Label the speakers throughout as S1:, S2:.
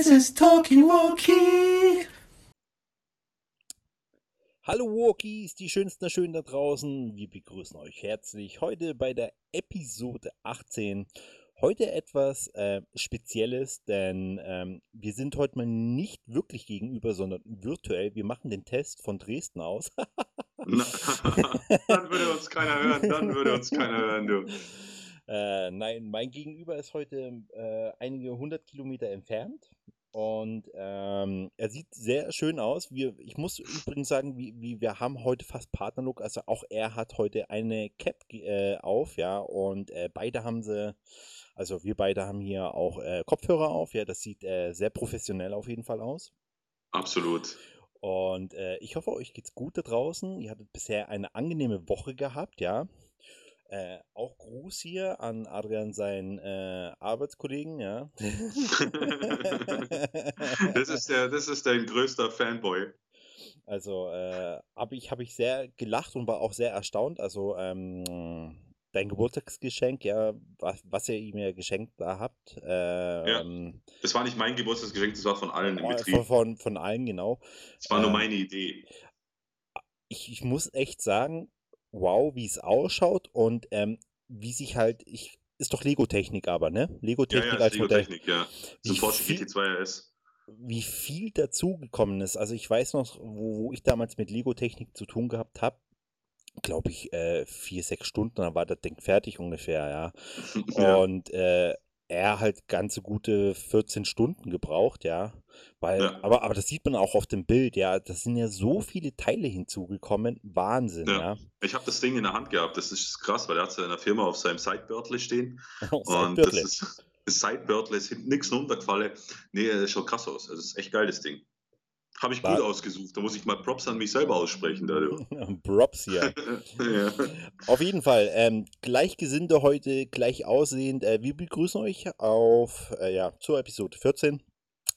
S1: This is Talking Walkie.
S2: Hallo Walkies, die schönsten der Schönen da draußen. Wir begrüßen euch herzlich heute bei der Episode 18. Heute etwas äh, Spezielles, denn ähm, wir sind heute mal nicht wirklich gegenüber, sondern virtuell. Wir machen den Test von Dresden aus.
S3: Dann würde uns keiner hören, dann würde uns keiner hören, du.
S2: Äh, nein, mein Gegenüber ist heute äh, einige hundert Kilometer entfernt und ähm, er sieht sehr schön aus. Wir, ich muss übrigens sagen, wie, wie, wir haben heute fast Partnerlook. Also auch er hat heute eine Cap äh, auf, ja. Und äh, beide haben sie, also wir beide haben hier auch äh, Kopfhörer auf. Ja, das sieht äh, sehr professionell auf jeden Fall aus.
S3: Absolut.
S2: Und äh, ich hoffe, euch geht's gut da draußen. Ihr hattet bisher eine angenehme Woche gehabt, ja. Äh, auch Gruß hier an Adrian, seinen äh, Arbeitskollegen, ja.
S3: das, ist der, das ist dein größter Fanboy.
S2: Also äh, habe ich, hab ich sehr gelacht und war auch sehr erstaunt. Also ähm, dein Geburtstagsgeschenk, ja, was, was ihr ihm ja geschenkt da habt. Äh,
S3: ja,
S2: ähm,
S3: das war nicht mein Geburtstagsgeschenk, das war von allen im
S2: äh,
S3: Betrieb.
S2: von, von, von allen, genau.
S3: Das war nur
S2: Ähm,
S3: meine Idee.
S2: ich, ich muss echt sagen, wow, wie es ausschaut und ähm, wie sich halt, ich, ist doch Lego-Technik aber, ne?
S3: Ja,
S2: Lego-Technik
S3: ja,
S2: als Modell.
S3: Lego-Technik, ja.
S2: Wie
S3: Porsche
S2: viel-
S3: GT2 RS.
S2: Wie viel dazugekommen ist. Also ich weiß noch, wo, wo ich damals mit Lego-Technik zu tun gehabt habe, glaube ich, äh, vier, sechs Stunden, dann war das Ding fertig ungefähr, ja.
S3: ja.
S2: Und äh, er halt ganze gute 14 Stunden gebraucht, ja. Weil,
S3: Ja.
S2: aber, aber das sieht man auch auf dem Bild, ja. Das sind ja so viele Teile hinzugekommen. Wahnsinn,
S3: Ja.
S2: ja.
S3: Ich habe das Ding in der Hand gehabt, das ist krass, weil er hat es ja in der Firma auf seinem Sidebirtle stehen.
S2: Aus
S3: Und das ist ist hinten nichts runtergefallen. Nee, das schaut krass aus. Also, das ist echt geil, das Ding. Habe ich gut
S2: War-
S3: ausgesucht. Da muss ich mal Props an mich selber aussprechen.
S2: Props hier.
S3: ja.
S2: Auf jeden Fall, ähm, Gleichgesinnte heute, gleich aussehend. Äh, wir begrüßen euch auf, äh, ja, zur Episode 14.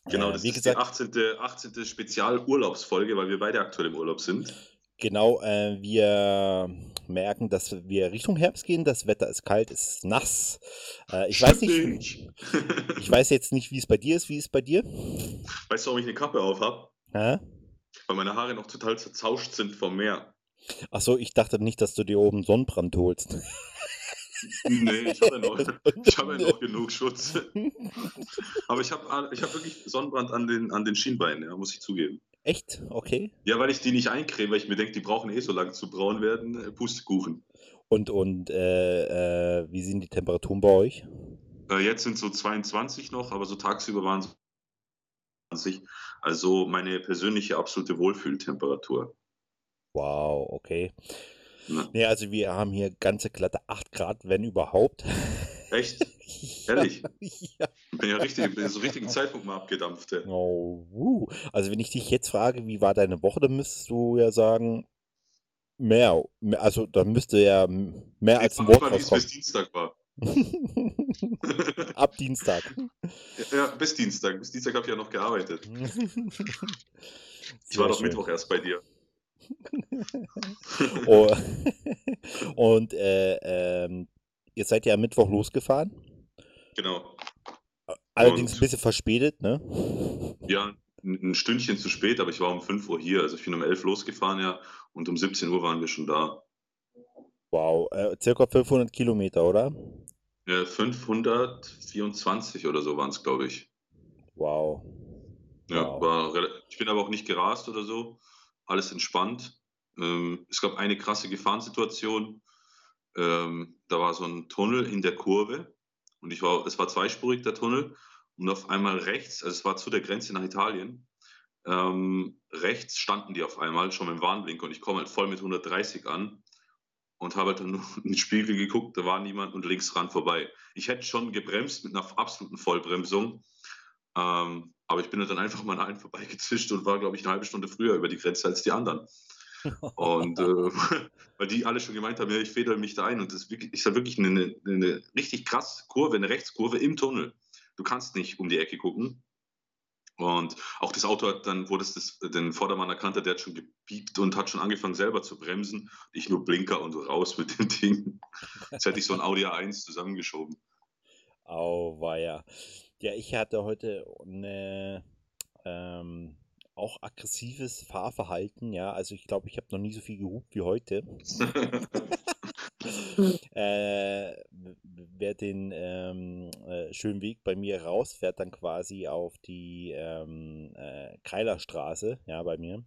S3: Genau,
S2: Äh,
S3: das
S2: wie
S3: ist
S2: gesagt,
S3: die 18. 18. Spezialurlaubsfolge, weil wir beide aktuell im Urlaub sind.
S2: Genau, äh, wir merken, dass wir Richtung Herbst gehen. Das Wetter ist kalt, es ist nass. Äh, ich weiß nicht, ich weiß jetzt nicht, wie es bei dir ist. Wie ist es bei dir?
S3: Weißt du, warum ich eine Kappe auf habe?
S2: Hä?
S3: Weil meine Haare noch total zerzauscht sind vom Meer.
S2: Ach so, ich dachte nicht, dass du dir oben Sonnenbrand holst.
S3: Nee, ich habe ja noch, ich habe ja noch genug Schutz. Aber ich habe ich hab wirklich Sonnenbrand an den, an den Schienbeinen, ja, muss ich zugeben.
S2: Echt? Okay.
S3: Ja, weil ich die nicht eincreme, weil ich mir denke, die brauchen eh so lange zu braun werden. Äh, Pustekuchen.
S2: Und, und äh, äh, wie sind die Temperaturen bei euch?
S3: Äh, jetzt sind so 22 noch, aber so tagsüber waren es 20. Also meine persönliche absolute Wohlfühltemperatur.
S2: Wow, okay.
S3: Na,
S2: Nee, also wir haben hier ganze glatte 8 Grad, wenn überhaupt.
S3: echt?
S2: Ja,
S3: Ehrlich?
S2: Ja.
S3: Ich bin ja richtig, bin so richtigen Zeitpunkt mal abgedampft.
S2: Oh, wuh. Also wenn ich dich jetzt frage, wie war deine Woche, dann müsstest du ja sagen, mehr. mehr- Also da müsste ja mehr als ein Wort
S3: mal, wie es bis
S2: rauskommen.
S3: Dienstag war.
S2: Ab Dienstag.
S3: ja, bis Dienstag. Bis Dienstag habe ich ja noch gearbeitet. Ich war doch
S2: schön.
S3: Mittwoch erst bei dir.
S2: Oh. Und äh, ähm, ihr seid ja am Mittwoch losgefahren.
S3: Genau.
S2: Allerdings
S3: Und-
S2: ein bisschen verspätet, ne?
S3: Ja, ein Stündchen zu spät, aber ich war um 5 Uhr hier. Also ich bin um 11 losgefahren, ja, und um 17 Uhr waren wir schon da.
S2: Wow, äh, circa 500 Kilometer, oder?
S3: Ja, 524 oder so waren es, glaube ich.
S2: Wow.
S3: Ja,
S2: Wow.
S3: war ich bin aber auch nicht gerast oder so. Alles entspannt. Ähm, es gab eine krasse Gefahrensituation. Ähm, da war so ein Tunnel in der Kurve und ich war, es war zweispurig der Tunnel und auf einmal rechts, also es war zu der Grenze nach Italien, ähm, rechts standen die auf einmal schon mit dem Warnblinker und ich komme halt voll mit 130 an und habe dann nur in den Spiegel geguckt, da war niemand und links ran vorbei. Ich hätte schon gebremst mit einer absoluten Vollbremsung, ähm, aber ich bin dann einfach mal allen vorbeigezischt und war, glaube ich, eine halbe Stunde früher über die Grenze als die anderen. Und äh, weil die alle schon gemeint haben, ja, ich federe mich da ein. Und das ist, wirklich, wirklich eine, eine, richtig krass Kurve, eine Rechtskurve im Tunnel. Du kannst nicht um die Ecke gucken. Und auch das Auto hat dann, wo das, das den Vordermann erkannt hat, der hat schon gepiept und hat schon angefangen selber zu bremsen. Ich nur Blinker und raus mit dem Ding. Jetzt hätte ich so ein Audi A1 zusammengeschoben.
S2: Auweia. Ja, ich hatte heute eine, ähm, auch aggressives Fahrverhalten, ja. Also ich glaube, ich habe noch nie so viel gehupt wie heute. äh, wer den ähm, äh, schönen Weg bei mir rausfährt, dann quasi auf die ähm, äh, Keilerstraße, ja, bei mir. Ähm,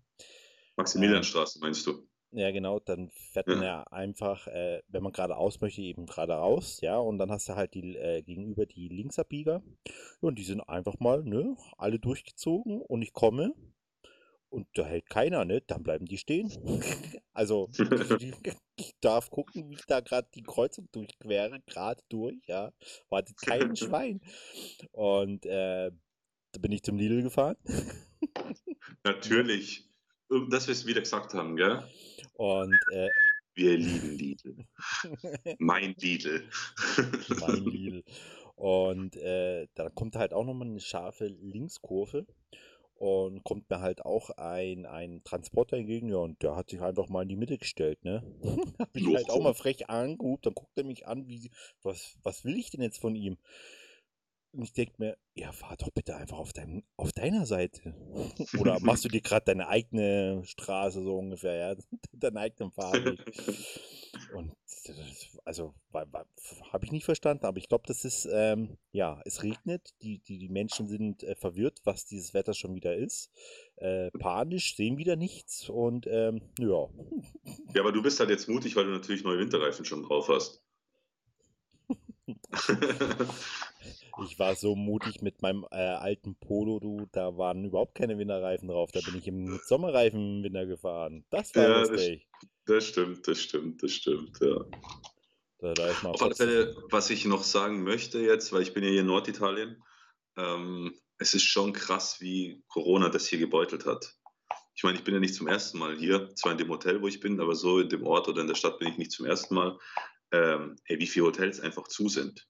S3: Maximilianstraße meinst du?
S2: Ja, genau, dann fährt man
S3: Ja.
S2: ja einfach, äh, wenn man geradeaus möchte, eben geradeaus, ja, und dann hast du halt die äh, gegenüber die Linksabbieger und die sind einfach mal, ne, alle durchgezogen und ich komme und da hält keiner, ne, dann bleiben die stehen. Also, ich darf gucken, wie ich da gerade die Kreuzung durchquere, gerade durch, ja, wartet kein Schwein. Und äh, da bin ich zum Lidl gefahren
S3: Natürlich. Dass wir es wieder gesagt haben, gell?
S2: und äh,
S3: Wir lieben Lidl. Mein Lidl.
S2: mein Lidl. Und äh, da kommt halt auch nochmal eine scharfe Linkskurve und kommt mir halt auch ein, ein Transporter entgegen, ja, und der hat sich einfach mal in die Mitte gestellt, ne? Hab ich halt auch mal frech angehubt, dann guckt er mich an, wie, was, was will ich denn jetzt von ihm? Und ich denke mir, ja, fahr doch bitte einfach auf, dein, auf deiner Seite. Oder machst du dir gerade deine eigene Straße so ungefähr, ja? Deinen eigenen Fahrweg. Und also habe ich nicht verstanden, aber ich glaube, das ist, ähm, ja, es regnet, die, die, die Menschen sind äh, verwirrt, was dieses Wetter schon wieder ist. Äh, panisch, sehen wieder nichts und ähm, ja.
S3: Ja, aber du bist halt jetzt mutig, weil du natürlich neue Winterreifen schon drauf hast.
S2: Ich war so mutig mit meinem äh, alten Polo, du, da waren überhaupt keine Winterreifen drauf. Da bin ich im Sommerreifen im Winter gefahren. Das war
S3: Ja, das,
S2: lustig.
S3: das stimmt, das stimmt, das stimmt, ja.
S2: Da, da ist mal
S3: Auf alle Fälle, was ich noch sagen möchte jetzt, weil ich bin ja hier in Norditalien, ähm, es ist schon krass, wie Corona das hier gebeutelt hat. Ich meine, ich bin ja nicht zum ersten Mal hier, zwar in dem Hotel, wo ich bin, aber so in dem Ort oder in der Stadt bin ich nicht zum ersten Mal. Ähm, ey, wie viele Hotels einfach zu sind.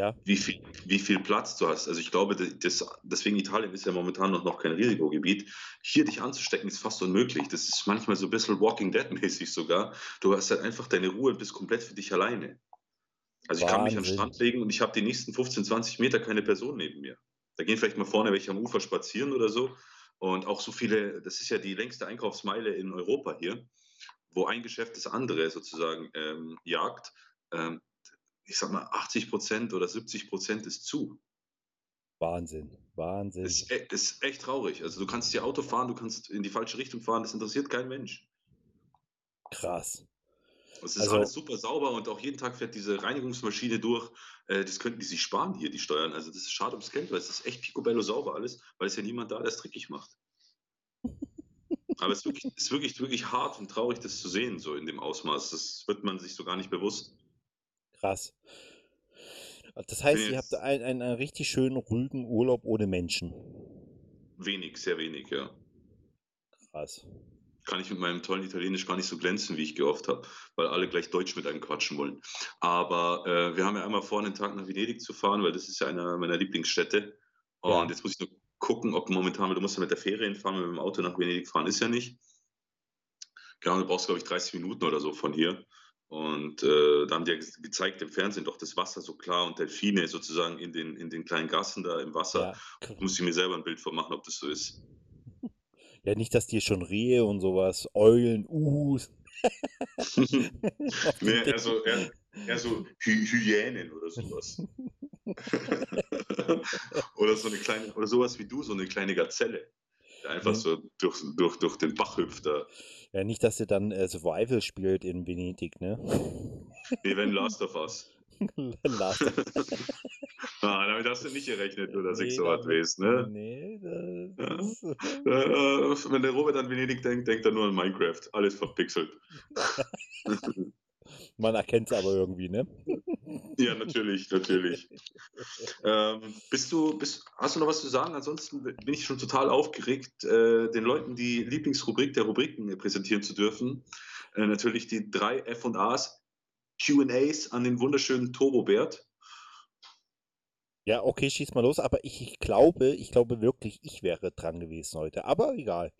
S2: Ja.
S3: Wie viel, wie viel Platz du hast. Also ich glaube, das, deswegen Italien ist ja momentan noch, noch kein Risikogebiet. Hier dich anzustecken ist fast unmöglich. Das ist manchmal so ein bisschen Walking Dead-mäßig sogar. Du hast halt einfach deine Ruhe und bist komplett für dich alleine. Also ich kann mich an den
S2: Wahnsinn.
S3: Strand legen und ich habe die nächsten 15, 20 Meter keine Person neben mir. Da gehen vielleicht mal vorne welche am Ufer spazieren oder so. Und auch so viele, das ist ja die längste Einkaufsmeile in Europa hier, wo ein Geschäft das andere sozusagen ähm, jagt. Ähm, ich sag mal, 80 Prozent oder 70 Prozent ist zu.
S2: Wahnsinn, Wahnsinn.
S3: Das ist, e das ist echt traurig. Also du kannst hier Auto fahren, du kannst in die falsche Richtung fahren, das interessiert kein Mensch.
S2: Krass.
S3: Es ist
S2: Also-
S3: alles super sauber und auch jeden Tag fährt diese Reinigungsmaschine durch. Äh, das könnten die sich sparen hier, die Steuern. Also das ist schade ums Geld, weil es ist echt picobello sauber alles, weil es ja niemand da, der es dreckig macht. Aber es ist wirklich, es ist wirklich, wirklich hart und traurig, das zu sehen, so in dem Ausmaß. Das wird man sich so gar nicht bewusst.
S2: Krass. Das heißt,
S3: bin
S2: ihr habt einen, einen, einen richtig schönen, ruhigen Urlaub ohne Menschen.
S3: Wenig, sehr wenig, ja.
S2: Krass.
S3: kann ich mit meinem tollen Italienisch gar nicht so glänzen, wie ich gehofft habe, weil alle gleich Deutsch mit einem quatschen wollen. Aber äh, wir haben ja einmal vor, einen Tag nach Venedig zu fahren, weil das ist ja einer meiner Lieblingsstädte. Und
S2: Ja.
S3: jetzt muss ich nur gucken, ob momentan, weil du musst ja mit der Fähre hinfahren, mit dem Auto nach Venedig fahren ist ja nicht. Genau, du brauchst, glaube ich, 30 Minuten oder so von hier. Und äh, da haben die ja ge- gezeigt im Fernsehen doch das Wasser so klar und Delfine sozusagen in den, in den kleinen Gassen da im Wasser.
S2: Ja.
S3: Muss ich mir selber ein Bild von machen, ob das so ist.
S2: ja, nicht, dass dir schon Rehe und sowas, Eulen, Uhus.
S3: Nee,
S2: Deck-
S3: also eher, eher so Hy Hyänen oder sowas. oder so eine kleine, oder sowas wie du, so eine kleine Gazelle. Der einfach
S2: Mhm.
S3: so durch, durch, durch den Bach hüpft da.
S2: Ja, nicht, dass ihr dann äh, Survival spielt in Venedig, ne?
S3: Nee, wenn Last of Us.
S2: Last
S3: Ah, damit hast du nicht gerechnet, du, dass ich
S2: Nee,
S3: so was weiß, ne?
S2: Nee, das
S3: Ja.
S2: ist,
S3: Äh, wenn der Robert an Venedig denkt, denkt er nur an Minecraft. Alles verpixelt.
S2: Man erkennt es aber irgendwie, ne?
S3: Ja, natürlich, natürlich. Ähm, bist du, bist, hast du noch was zu sagen? Ansonsten bin ich schon total aufgeregt, äh, den Leuten die Lieblingsrubrik der Rubriken präsentieren zu dürfen. Äh, natürlich die drei F&As, Q&As an den wunderschönen Turbobert.
S2: Ja, okay, schieß mal los, aber ich, ich glaube, ich glaube wirklich, ich wäre dran gewesen heute. Aber egal.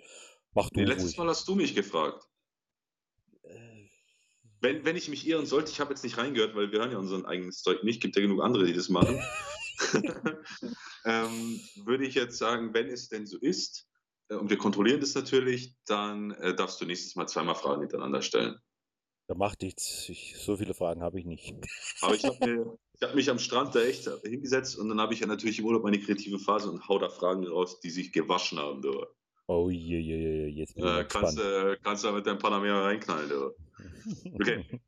S2: Mach du
S3: Nee, letztes
S2: ruhig.
S3: Mal hast du mich gefragt. Wenn, wenn ich mich irren sollte, ich habe jetzt nicht reingehört, weil wir hören ja unseren eigenen Zeug nicht, gibt ja genug andere, die das machen. ähm, würde ich jetzt sagen, wenn es denn so ist, äh, und wir kontrollieren das natürlich, dann äh, darfst du nächstes Mal zweimal Fragen hintereinander stellen.
S2: Da macht nichts. Ich, so viele Fragen habe ich nicht.
S3: Aber ich habe hab mich am Strand da echt hingesetzt und dann habe ich ja natürlich im Urlaub meine kreative Phase und hau da Fragen raus, die sich gewaschen haben. Du.
S2: Oh je, je, je, jetzt bin ich
S3: Äh, kannst, äh, kannst du mit deinem Panamera reinknallen. Du. Okay.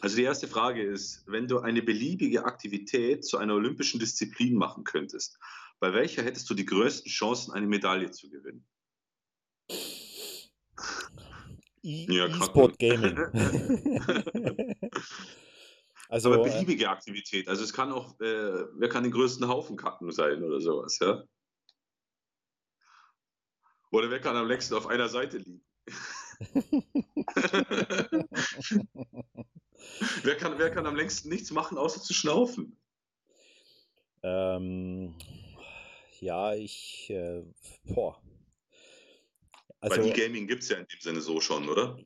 S3: Also die erste Frage ist, wenn du eine beliebige Aktivität zu einer olympischen Disziplin machen könntest, bei welcher hättest du die größten Chancen, eine Medaille zu gewinnen?
S2: E-
S3: Ja,
S2: E-Sport Gaming. also,
S3: Aber
S2: äh,
S3: beliebige Aktivität. Also es kann auch, äh, wer kann den größten Haufen kacken sein oder sowas, ja? Oder wer kann am längsten auf einer Seite liegen? wer, kann, wer kann am längsten nichts machen, außer zu schnaufen?
S2: ähm, ja, ich, äh, boah.
S3: Weil
S2: Also,
S3: E-Gaming gibt es ja in dem Sinne so schon, oder?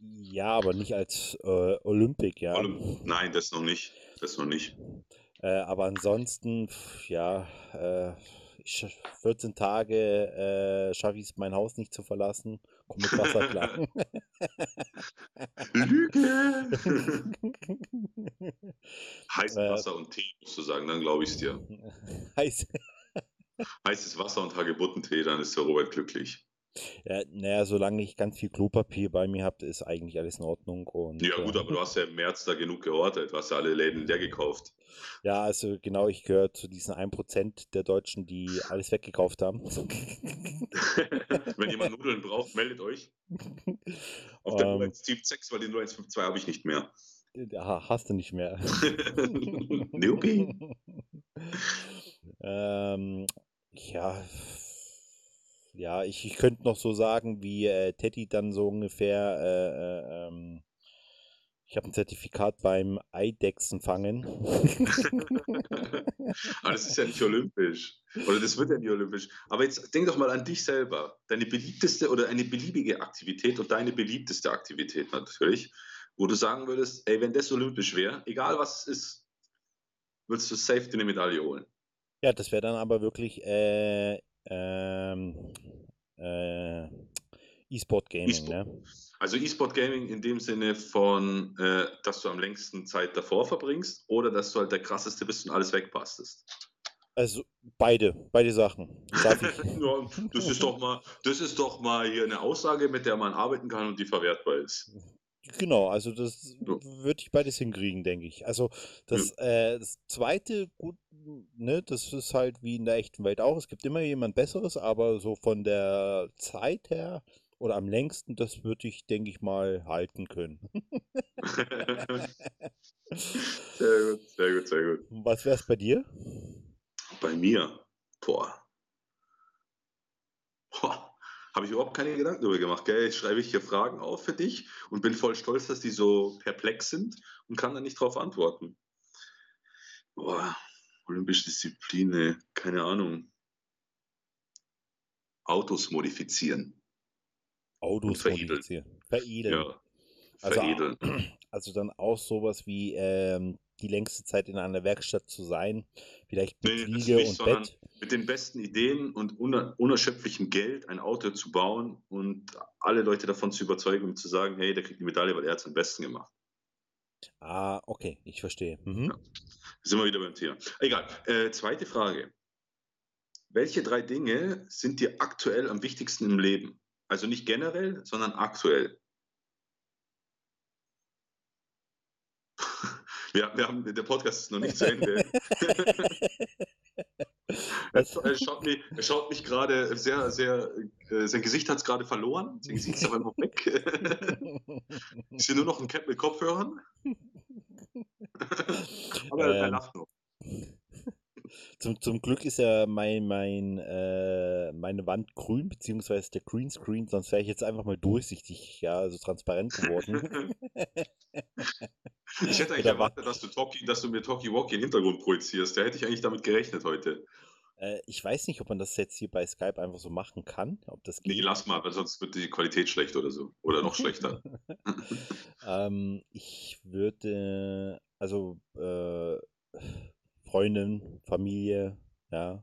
S2: ja, aber nicht als äh, Olympic, ja.
S3: Olymp- Nein, das noch nicht. Das noch nicht.
S2: Äh, aber ansonsten, ja, äh, ich, scha- 14 Tage äh, schaffe ich es, mein Haus nicht zu verlassen. Komm mit Wasser klar.
S3: Lüge! Heißes
S2: Äh.
S3: Wasser und Tee, musst du sagen, dann glaube ich es dir.
S2: Heiß.
S3: Heißes Wasser und Hagebuttentee, dann ist der Robert glücklich.
S2: Ja, naja, solange ich ganz viel Klopapier bei mir habe, ist eigentlich alles in Ordnung. Und,
S3: Ja, gut,
S2: äh,
S3: aber du hast ja im März da genug gehortet. Du hast ja alle Läden leer gekauft.
S2: Ja, also genau, ich gehöre zu diesen 1% der Deutschen, die alles weggekauft haben.
S3: Wenn jemand Nudeln braucht, meldet euch. Auf der
S2: Ähm.
S3: 0176, weil den 0152 habe ich nicht mehr.
S2: Ja, hast du nicht mehr.
S3: Nuki.
S2: ähm, ja, ja, ich, ich könnte noch so sagen, wie äh, Teddy dann so ungefähr, äh, äh, ähm, ich habe ein Zertifikat beim Eidechsen fangen.
S3: Aber das ist ja nicht olympisch. Oder das wird ja nicht olympisch. Aber jetzt denk doch mal an dich selber. Deine beliebteste oder eine beliebige Aktivität und deine beliebteste Aktivität natürlich, wo du sagen würdest, ey, wenn das olympisch wäre, egal was es ist, würdest du safe eine Medaille holen.
S2: Ja, das wäre dann aber wirklich äh, ähm, äh, E-Sport Gaming,
S3: E-Sport.
S2: ne?
S3: Also E-Sport Gaming in dem Sinne von, äh, dass du am längsten Zeit davor verbringst oder dass du halt der krasseste bist und alles wegpastest.
S2: Also beide, beide Sachen. Darf ich,
S3: Ja, das ist doch mal, das ist doch mal hier eine Aussage, mit der man arbeiten kann und die verwertbar ist.
S2: Genau, also das
S3: Ja.
S2: würde ich beides hinkriegen, denke ich. Also das, äh, das zweite, gut, ne, das ist halt wie in der echten Welt auch. Es gibt immer jemand Besseres, aber so von der Zeit her oder am längsten, das würde ich, denke ich mal, halten können.
S3: sehr gut, sehr gut, sehr gut.
S2: Was wär's bei dir?
S3: Bei mir, boah. boah Habe ich überhaupt keine Gedanken darüber gemacht. Gell? Jetzt schreibe ich hier Fragen auf für dich und bin voll stolz, dass die so perplex sind und kann da nicht drauf antworten. Boah, olympische Disziplin, keine Ahnung. Autos modifizieren.
S2: Autos
S3: veredeln.
S2: modifizieren. Veredeln.
S3: Ja.
S2: Also,
S3: Veredeln.
S2: Also dann auch sowas wie ähm, die längste Zeit in einer Werkstatt zu sein, vielleicht mit
S3: Nee,
S2: Liege
S3: nicht,
S2: und Bett.
S3: mit den besten Ideen und uner unerschöpflichem Geld ein Auto zu bauen und alle Leute davon zu überzeugen und zu sagen, hey, der kriegt die Medaille, weil er hat es am besten gemacht.
S2: Ah, okay, ich verstehe. Mhm.
S3: Ja. Sind wir wieder beim Thema. Egal. Äh, zweite Frage. Welche drei Dinge sind dir aktuell am wichtigsten im Leben? Also nicht generell, sondern aktuell. Wir, wir haben, der Podcast ist noch nicht zu Ende. Er, er, schaut mich, er schaut mich gerade sehr, sehr, äh, sein Gesicht hat es gerade verloren. Sein Gesicht ist auf einmal weg. Ich sehe nur noch ein Cap mit Kopfhörern. Aber er
S2: Ähm.
S3: lacht noch.
S2: Zum, zum Glück ist ja mein, mein, äh, meine Wand grün, beziehungsweise der Greenscreen, sonst wäre ich jetzt einfach mal durchsichtig, ja, also transparent geworden.
S3: Ich hätte eigentlich erwartet, dass du, Talkie, dass du mir Talkie Walkie im Hintergrund projizierst. Da hätte ich eigentlich damit gerechnet heute.
S2: äh, ich weiß nicht, ob man das jetzt hier bei Skype einfach so machen kann, ob das
S3: Nee,
S2: geht.
S3: lass mal, weil sonst wird die Qualität schlecht oder so. Oder noch schlechter.
S2: ähm, ich würde, also äh, Freundin, Familie, ja,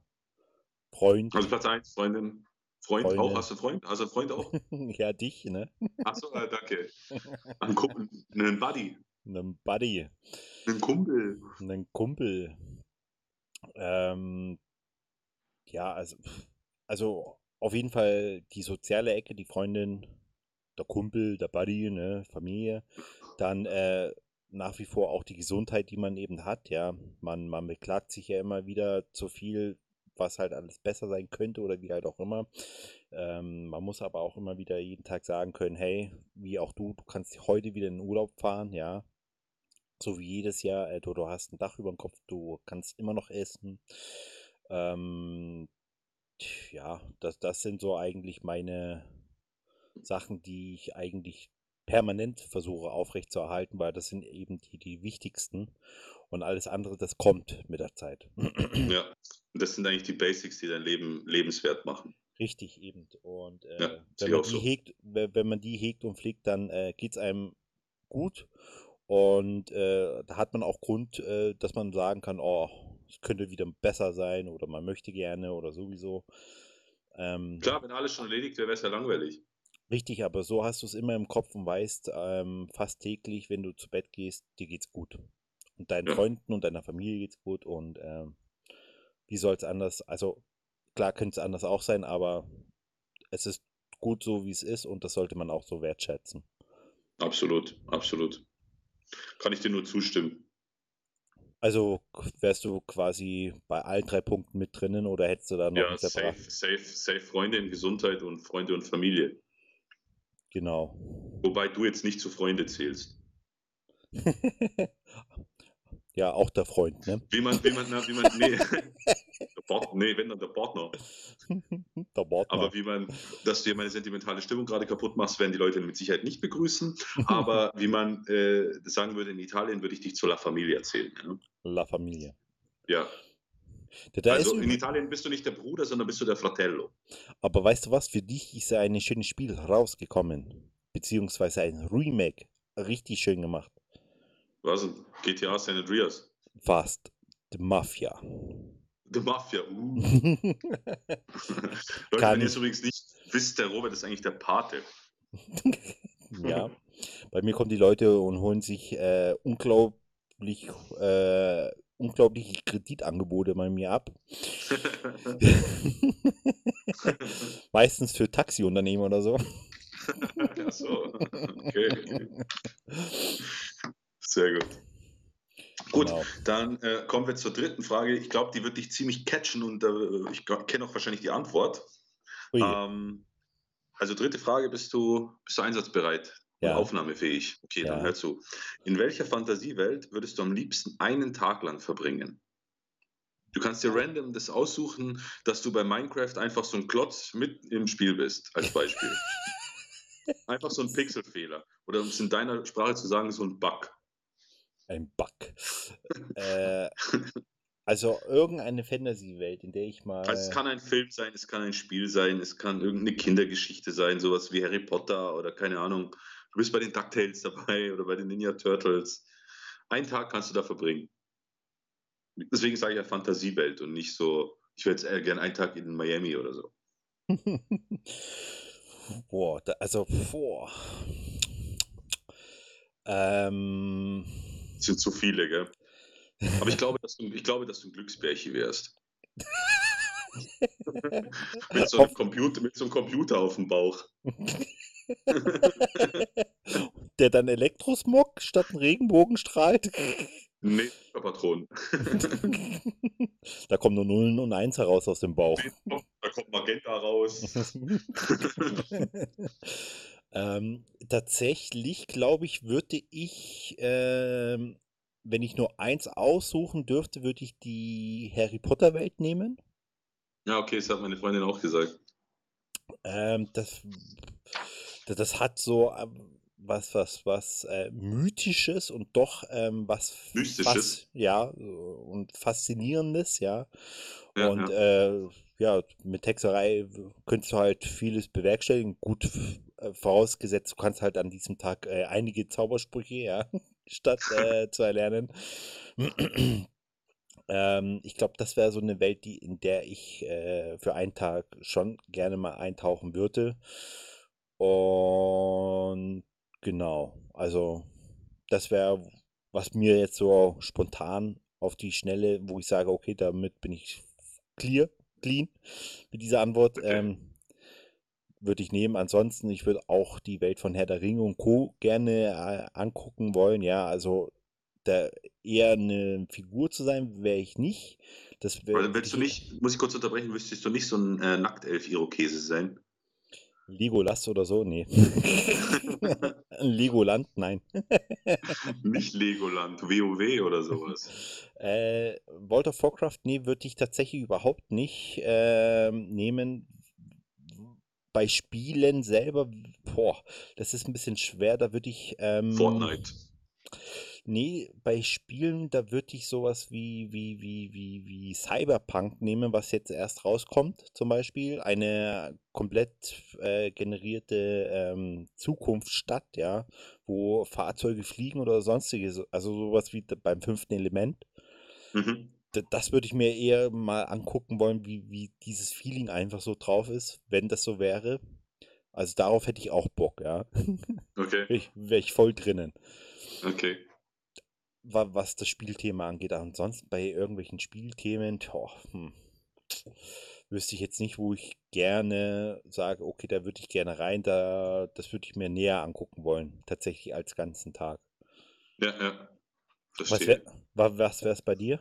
S2: Freund.
S3: Also Platz 1, Freundin. Freund
S2: Freunde.
S3: auch? Hast du Freund? Hast du Freund auch?
S2: ja, dich, ne?
S3: Achso, äh, danke. Einen, Kumpel, einen Buddy.
S2: Einen Buddy,
S3: Einen Kumpel.
S2: einen Kumpel. Ähm, ja, also, also auf jeden Fall die soziale Ecke, die Freundin, der Kumpel, der Buddy, ne, Familie. Dann äh, nach wie vor auch die Gesundheit, die man eben hat, ja. Man, man beklagt sich ja immer wieder zu viel, was halt alles besser sein könnte oder wie halt auch immer. Ähm, man muss aber auch immer wieder jeden Tag sagen können, hey, wie auch du, du kannst heute wieder in den Urlaub fahren, ja. So wie jedes Jahr, äh, du, du hast ein Dach über dem Kopf, du kannst immer noch essen. Ähm, ja, das, das sind so eigentlich meine Sachen, die ich eigentlich permanent versuche aufrechtzuerhalten, weil das sind eben die, die wichtigsten. Und alles andere, das kommt mit der Zeit.
S3: Ja. Das sind eigentlich die Basics, die dein Leben lebenswert machen.
S2: Richtig, eben. Und äh,
S3: Ja,
S2: wenn, man die
S3: so.
S2: hegt, we- wenn man die hegt und pflegt, dann äh, geht es einem gut. Und äh, da hat man auch Grund, äh, dass man sagen kann, oh, es könnte wieder besser sein oder man möchte gerne oder sowieso. Ähm,
S3: Klar, wenn alles schon erledigt wäre, wäre es ja langweilig.
S2: Richtig, aber so hast du es immer im Kopf und weißt ähm, fast täglich, wenn du zu Bett gehst, dir geht's gut. Und deinen
S3: Ja.
S2: Freunden und deiner Familie geht's gut und ähm, wie soll es anders, also klar könnte es anders auch sein, aber es ist gut so, wie es ist und das sollte man auch so wertschätzen.
S3: Absolut, absolut. Kann ich dir nur zustimmen.
S2: Also wärst du quasi bei allen drei Punkten mit drinnen oder hättest du da noch
S3: Ja, safe, safe, safe Freunde in Gesundheit und Freunde und Familie.
S2: Genau.
S3: Wobei du jetzt nicht zu Freunde zählst.
S2: ja, auch der Freund, ne?
S3: Wie man, wie man, na, wie man, nee, der Part, nee, wenn dann der Partner.
S2: der Partner.
S3: Aber wie man, dass du dir meine sentimentale Stimmung gerade kaputt machst, werden die Leute mit Sicherheit nicht begrüßen. Aber wie man äh, sagen würde, in Italien würde ich dich zu La Familia zählen. Ja.
S2: La Familia.
S3: ja.
S2: Da, da
S3: also in Italien bist du nicht der Bruder, sondern bist du der Fratello.
S2: Aber weißt du was? Für dich ist ja ein schönes Spiel rausgekommen. Beziehungsweise ein Remake. Richtig schön gemacht.
S3: Was? GTA San Andreas.
S2: Fast. The Mafia.
S3: The Mafia. Uh. Leute,
S2: Kann
S3: wenn ihr es übrigens nicht wisst, der Robert ist eigentlich der Pate.
S2: ja. Bei mir kommen die Leute und holen sich äh, unglaublich, äh, unglaubliche Kreditangebote bei mir ab. Meistens für Taxiunternehmen oder so.
S3: Ach so. Okay. Sehr gut. Gut,
S2: Genau.
S3: dann äh, kommen wir zur dritten Frage. Ich glaube, die wird dich ziemlich catchen und äh, ich kenne auch wahrscheinlich die Antwort. Ähm, also dritte Frage, bist du, bist du einsatzbereit und
S2: Ja.
S3: aufnahmefähig? Okay, dann
S2: Ja.
S3: hör zu. In welcher Fantasiewelt würdest du am liebsten einen Tag lang verbringen? Du kannst dir random das aussuchen, dass du bei Minecraft einfach so ein Klotz mit im Spiel bist, als Beispiel. einfach so ein Pixelfehler. Oder um es in deiner Sprache zu sagen, so ein Bug.
S2: Ein Bug. äh, also irgendeine Fantasy-Welt, in der ich mal.
S3: Also es kann ein Film sein, es kann ein Spiel sein, es kann irgendeine Kindergeschichte sein, sowas wie Harry Potter oder keine Ahnung. Du bist bei den DuckTales dabei oder bei den Ninja Turtles. Einen Tag kannst du da verbringen. Deswegen sage ich ja Fantasiewelt und nicht so, ich wäre jetzt eher gern einen Tag in Miami oder so.
S2: boah, da, also, boah. Ähm,
S3: Das sind zu viele, gell? Aber ich glaube, dass du, ich glaube, dass du ein Glücksbärchen wärst. mit, so einem Computer, mit so einem Computer auf dem Bauch.
S2: der dann Elektrosmog statt einen Regenbogen strahlt.
S3: Nee, Patronen.
S2: da kommen nur Nullen und Eins heraus aus dem Bauch.
S3: Da kommt Magenta raus.
S2: Ähm, tatsächlich, glaube ich, würde ich, ähm, wenn ich nur eins aussuchen dürfte, würde ich die Harry Potter Welt nehmen.
S3: Ja, okay, das hat meine Freundin auch gesagt.
S2: Ähm, das, das, hat so ähm, was, was, was äh, Mythisches und doch ähm, was
S3: Mystisches?
S2: ja, und Faszinierendes, ja.
S3: Ja,
S2: und Äh, ja, mit Hexerei könntest du halt vieles bewerkstelligen. Gut, äh, vorausgesetzt, du kannst halt an diesem Tag äh, einige Zaubersprüche, ja, statt äh, zu erlernen. Ähm, ich glaube, das wäre so eine Welt, die, in der ich äh, für einen Tag schon gerne mal eintauchen würde. Und genau, also das wäre, was mir jetzt so spontan auf die Schnelle, wo ich sage, okay, damit bin ich clear, clean mit dieser Antwort,
S3: Okay.
S2: ähm, würde ich nehmen. Ansonsten, ich würde auch die Welt von Herr der Ringe und Co. gerne äh, angucken wollen. Ja, also da eher eine Figur zu sein, wäre ich nicht. Das wär,
S3: willst du nicht, muss ich kurz unterbrechen, müsstest du nicht so ein äh, Nacktelf-Irokese sein?
S2: Legolas oder so? Nee. Legoland? Nein.
S3: nicht Legoland, WoW oder sowas.
S2: Äh, World of Warcraft, nee, würde ich tatsächlich überhaupt nicht ähm, nehmen. Bei Spielen selber, boah, das ist ein bisschen schwer, da würde ich. Ähm,
S3: Fortnite.
S2: Nee, bei Spielen, da würde ich sowas wie, wie, wie, wie, wie Cyberpunk nehmen, was jetzt erst rauskommt, zum Beispiel. Eine komplett äh, generierte ähm, Zukunftsstadt, ja, wo Fahrzeuge fliegen oder sonstiges, also sowas wie beim fünften Element.
S3: Mhm.
S2: Das würde ich mir eher mal angucken wollen, wie, wie dieses Feeling einfach so drauf ist, wenn das so wäre. Also darauf hätte ich auch Bock, ja.
S3: Okay,
S2: Wäre ich, wär ich voll drinnen.
S3: okay.
S2: wa- was das Spielthema angeht. Ansonsten bei irgendwelchen Spielthemen, tja, hm, wüsste ich jetzt nicht, wo ich gerne sage, okay, da würde ich gerne rein, da, das würde ich mir näher angucken wollen, tatsächlich als ganzen Tag.
S3: Ja, ja.
S2: Was
S3: Verstehe.
S2: wäre was wär's bei dir?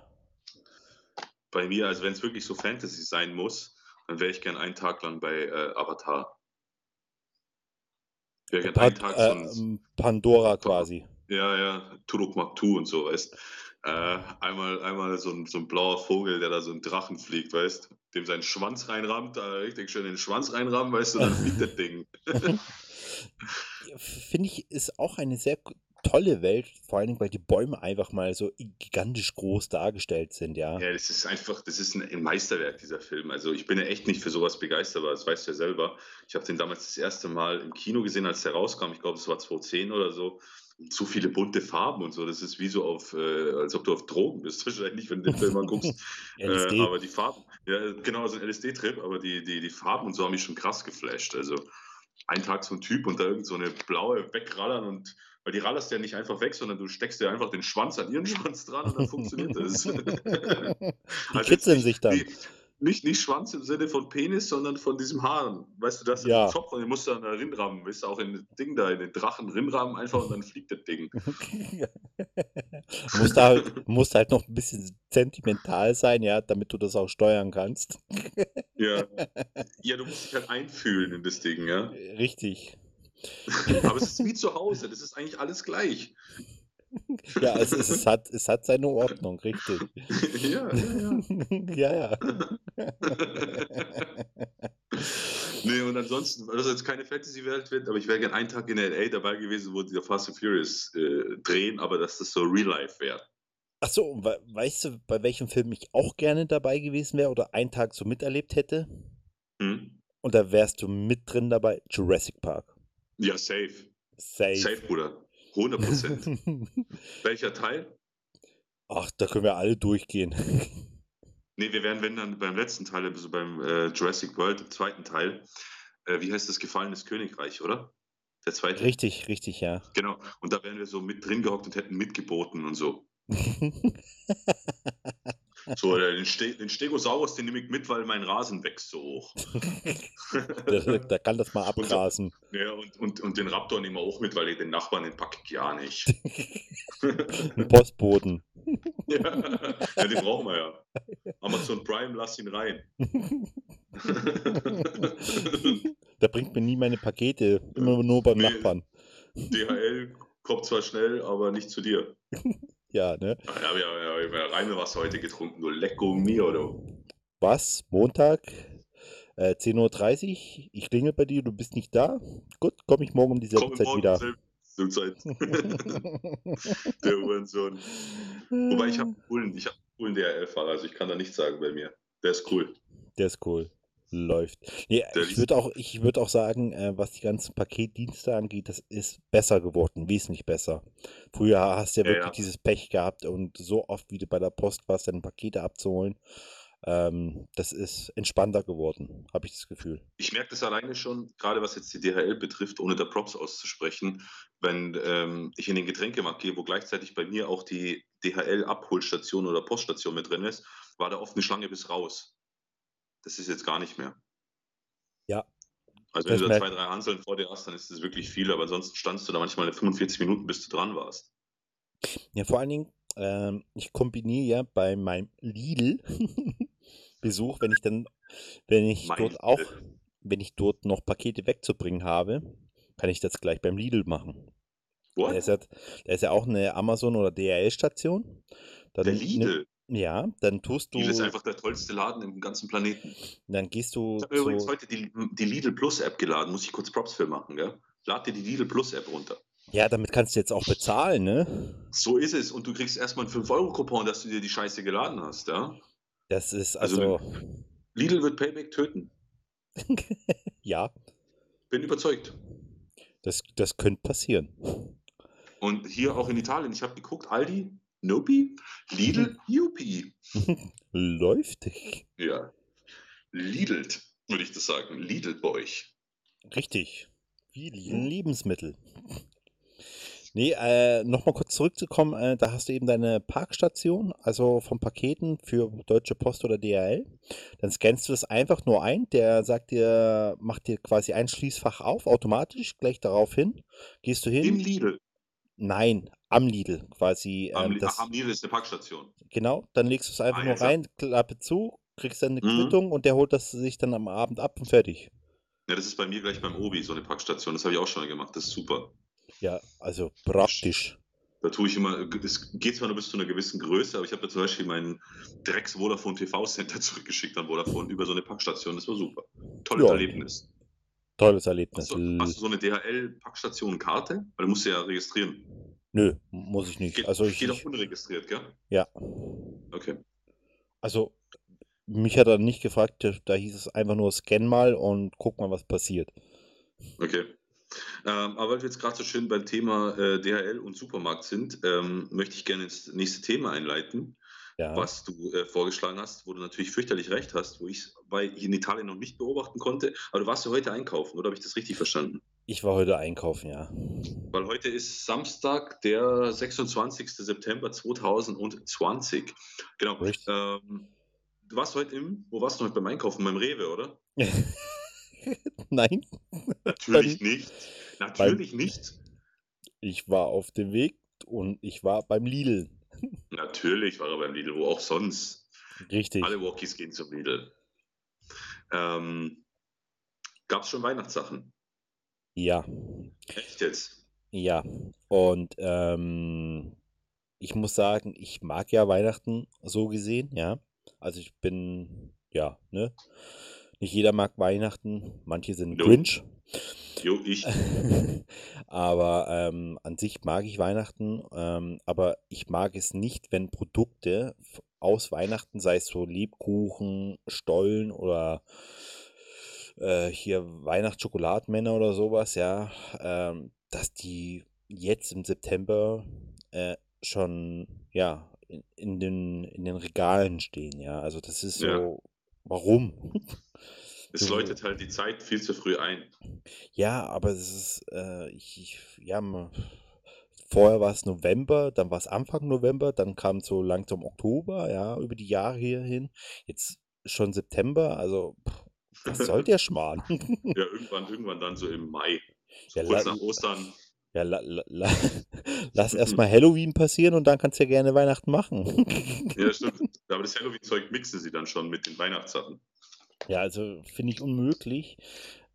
S3: Bei mir, also wenn es wirklich so Fantasy sein muss, dann wäre ich gern einen Tag lang bei äh, Avatar. Wäre gern einen Tag
S2: äh,
S3: so ein,
S2: ähm, Pandora quasi.
S3: ja, ja, Turok Maktu und so, weißt äh, einmal, einmal so ein, so ein blauer Vogel, der da so ein Drachen fliegt, weißt dem seinen Schwanz reinrammt, da richtig schön den Schwanz reinrammen, weißt du, dann fliegt das Ding.
S2: Finde ich, ist auch eine sehr tolle Welt, vor allen Dingen, weil die Bäume einfach mal so gigantisch groß dargestellt sind, ja.
S3: Ja, das ist einfach, das ist ein, Meisterwerk, dieser Film. Also ich bin ja echt nicht für sowas begeistert, aber das weißt du ja selber. Ich habe den damals das erste Mal im Kino gesehen, als der rauskam. Ich glaube, es war 2010 oder so. So viele bunte Farben und so. Das ist wie so auf, äh, als ob du auf Drogen bist, wahrscheinlich, wenn du den Film mal guckst.
S2: LSD.
S3: Äh, aber die Farben, ja, genau, also ein LSD-Trip, aber die, die, die Farben und so haben mich schon krass geflasht. Also ein Tag so ein Typ und da irgend so eine blaue wegrallern und weil die rallerst ja nicht einfach weg, sondern du steckst dir einfach den Schwanz an ihren Schwanz dran und dann funktioniert das.
S2: Die
S3: Also
S2: kitzeln sich dann.
S3: Nicht, nicht, nicht Schwanz im Sinne von Penis, sondern von diesem Haaren. Weißt du, das ist
S2: Ja.
S3: ein Zopf und den musst du an der Rinrahmen, weißt du, auch in das Ding da, in den Drachen Rinrahmen einfach und dann fliegt das Ding.
S2: Du musst halt, musst halt noch ein bisschen sentimental sein, ja, damit du das auch steuern kannst.
S3: Ja. ja, du musst dich halt einfühlen in das Ding, ja.
S2: Richtig.
S3: Aber es ist wie zu Hause, das ist eigentlich alles gleich.
S2: Ja, es, es, es, hat, es hat seine Ordnung, richtig.
S3: ja, ja,
S2: ja, ja.
S3: Nee, und ansonsten, dass jetzt keine Fantasy-Welt wird, aber ich wäre gerne einen Tag in L.A. dabei gewesen, wo die Fast and Furious äh, drehen, aber dass das so Real Life wäre.
S2: Achso, we weißt du, bei welchem Film ich auch gerne dabei gewesen wäre oder einen Tag so miterlebt hätte?
S3: Hm?
S2: Und da wärst du mit drin dabei? Jurassic Park.
S3: Ja, safe.
S2: Safe.
S3: Safe, Bruder. 100 Prozent. Welcher Teil?
S2: Ach, da können wir alle durchgehen.
S3: Nee, wir wären, wenn dann beim letzten Teil, also beim äh, Jurassic World, im zweiten Teil, äh, wie heißt das, Gefallenes Königreich, oder? Der zweite?
S2: richtig, richtig, ja.
S3: Genau. Und da wären wir so mit drin gehockt und hätten mitgeboten und so. So, äh, den, Ste den Stegosaurus, den nehme ich mit, weil mein Rasen wächst so hoch.
S2: da, da kann das mal
S3: Und
S2: abgrasen.
S3: Ja, und, und, und den Raptor nehmen wir auch mit, weil den Nachbarn den packe ich ja nicht.
S2: Ein Postboten.
S3: ja. ja, den brauchen wir ja. Amazon Prime, lass ihn rein.
S2: Der bringt mir nie meine Pakete, immer nur beim
S3: Nee.
S2: Nachbarn.
S3: DHL kommt zwar schnell, aber nicht zu dir.
S2: Ja, ne?
S3: Ja, ja, ja, reine Wasser heute getrunken, du Lecco mio, du.
S2: Was? Montag? Äh, 10.30 Uhr? Ich klingel bei dir, du bist nicht da? Gut, komme ich morgen um dieselbe
S3: Komm
S2: Zeit
S3: morgen
S2: wieder.
S3: zur selben Zeit. Der Uhrensohn. Wobei ich habe einen coolen, ich hab einen coolen DHL-Fahrer, also ich kann da nichts sagen bei mir. Der ist cool.
S2: Der ist cool. Läuft. Nee, ich würde auch, ich würde auch sagen, äh, was die ganzen Paketdienste angeht, das ist besser geworden, wesentlich besser. Früher hast du ja
S3: Ja,
S2: wirklich
S3: ja.
S2: dieses Pech gehabt und so oft, wie du bei der Post warst, deine Pakete abzuholen. Ähm, das ist entspannter geworden, habe ich das Gefühl.
S3: Ich merke das alleine schon, gerade was jetzt die DHL betrifft, ohne da Props auszusprechen, wenn ähm, ich in den Getränkemarkt gehe, wo gleichzeitig bei mir auch die DHL-Abholstation oder Poststation mit drin ist, war da oft eine Schlange bis raus. Das ist jetzt gar nicht mehr.
S2: Ja.
S3: Also wenn du da zwei, drei Hanseln vor dir hast, dann ist das wirklich viel, aber ansonsten standst du da manchmal 45 Minuten, bis du dran warst.
S2: Ja, vor allen Dingen, ähm, ich kombiniere ja bei meinem Lidl-Besuch, wenn ich dann, wenn ich
S3: Mein
S2: dort auch, wenn ich dort noch Pakete wegzubringen habe, kann ich das gleich beim Lidl machen. Da ist
S3: What?
S2: ja, da ist ja auch eine Amazon- oder DHL-Station. Dann,
S3: Der Lidl.
S2: Ja, dann tust du,
S3: Lidl ist einfach der tollste Laden im ganzen Planeten.
S2: dann gehst du
S3: Ich habe übrigens heute die, die Lidl Plus App geladen, muss ich kurz Props für machen, gell? Lad dir die Lidl Plus App runter.
S2: ja, damit kannst du jetzt auch bezahlen, ne?
S3: So ist es. Und du kriegst erstmal einen 5-Euro-Coupon, dass du dir die Scheiße geladen hast, ja?
S2: Das ist
S3: Also,
S2: also,
S3: Lidl wird Payback töten.
S2: ja,
S3: Bin überzeugt.
S2: das, das könnte passieren.
S3: Und hier auch in Italien, ich habe geguckt, Aldi, Nopi, Lidl, Jupi.
S2: Läuft.
S3: Ja. Lidlt, würde ich das sagen. Lidl bei euch.
S2: Richtig. Wie
S3: Mhm.
S2: Lebensmittel. Nee, äh, nochmal kurz zurückzukommen, äh, da hast du eben deine Parkstation, also von Paketen für Deutsche Post oder DHL. Dann scannst du das einfach nur ein, der sagt dir, macht dir quasi ein Schließfach auf, automatisch, gleich darauf hin. Gehst du
S3: Im
S2: hin?
S3: Lidl.
S2: Nein, am Lidl quasi.
S3: Am,
S2: Ähm, das,
S3: Ach, am Lidl ist eine Packstation.
S2: genau, dann legst du es einfach
S3: Ah,
S2: nur rein, Klappe zu, kriegst dann eine
S3: Mhm.
S2: Quittung und der holt das sich dann am Abend ab und fertig.
S3: Ja, das ist bei mir gleich beim Obi, so eine Packstation. Das habe ich auch schon mal gemacht. Das ist super.
S2: Ja, also praktisch.
S3: Da tue ich immer, es geht zwar nur bis zu einer gewissen Größe, aber ich habe da zum Beispiel meinen Drecks Vodafone TV Center zurückgeschickt an Vodafone über so eine Packstation. Das war super. Tolles
S2: Ja.
S3: Erlebnis.
S2: Tolles Erlebnis.
S3: Hast du, hast du so eine DHL-Packstation-Karte? Weil du musst ja registrieren.
S2: Nö, muss ich nicht.
S3: Geht,
S2: Also ich,
S3: geht auch unregistriert, gell?
S2: ja,
S3: Okay.
S2: also mich hat er nicht gefragt, da, hieß es einfach nur scan mal und guck mal, was passiert.
S3: Okay. Ähm, aber weil wir jetzt gerade so schön beim Thema äh, DHL und Supermarkt sind, ähm, möchte ich gerne ins nächste Thema einleiten,
S2: Ja,
S3: was du äh, vorgeschlagen hast, wo du natürlich fürchterlich recht hast, wo ich es in Italien noch nicht beobachten konnte. Aber du warst ja heute einkaufen, oder habe ich das richtig verstanden?
S2: Ich war heute einkaufen, ja.
S3: Weil heute ist Samstag, der 26. September 2020. Genau. Ähm, du warst heute im, wo warst du heute beim Einkaufen? Beim Rewe, oder?
S2: Nein,
S3: Natürlich nicht. Natürlich nicht.
S2: ich war auf dem Weg und ich war beim Lidl.
S3: Natürlich war er beim Lidl, wo auch sonst.
S2: Richtig.
S3: Alle Walkies gehen zum Lidl. Ähm, Gab es schon Weihnachtssachen?
S2: Ja,
S3: Echt jetzt?
S2: ja. Und ähm, ich muss sagen, ich mag ja Weihnachten so gesehen, ja. Also ich bin, ja, ne? Nicht jeder mag Weihnachten, manche sind
S3: No.
S2: Grinch.
S3: Jo, ich.
S2: Aber ähm, an sich mag ich Weihnachten, ähm, aber ich mag es nicht, wenn Produkte aus Weihnachten, sei es so Lebkuchen, Stollen oder äh, hier Weihnachtsschokoladenmänner oder sowas, ja, ähm, dass die jetzt im September äh, schon, ja, in, in den, in den Regalen stehen, ja. Also das ist so,
S3: Ja.
S2: warum?
S3: Es läutet halt die Zeit viel zu früh ein.
S2: Ja, aber es ist, äh, ich, ich, ja, vorher war es November, dann war es Anfang November, dann kam so langsam Oktober, ja, über die Jahre hierhin. Jetzt schon September, also, pff, was soll der Schmarrn?
S3: Ja, irgendwann, irgendwann dann so im Mai. So
S2: Ja,
S3: kurz nach Ostern.
S2: Ja, la, la, la, lass erstmal Halloween passieren und dann kannst du ja gerne Weihnachten machen.
S3: Ja, stimmt. Aber das Halloween-Zeug mixen sie dann schon mit den Weihnachtssachen.
S2: Ja, also finde ich unmöglich.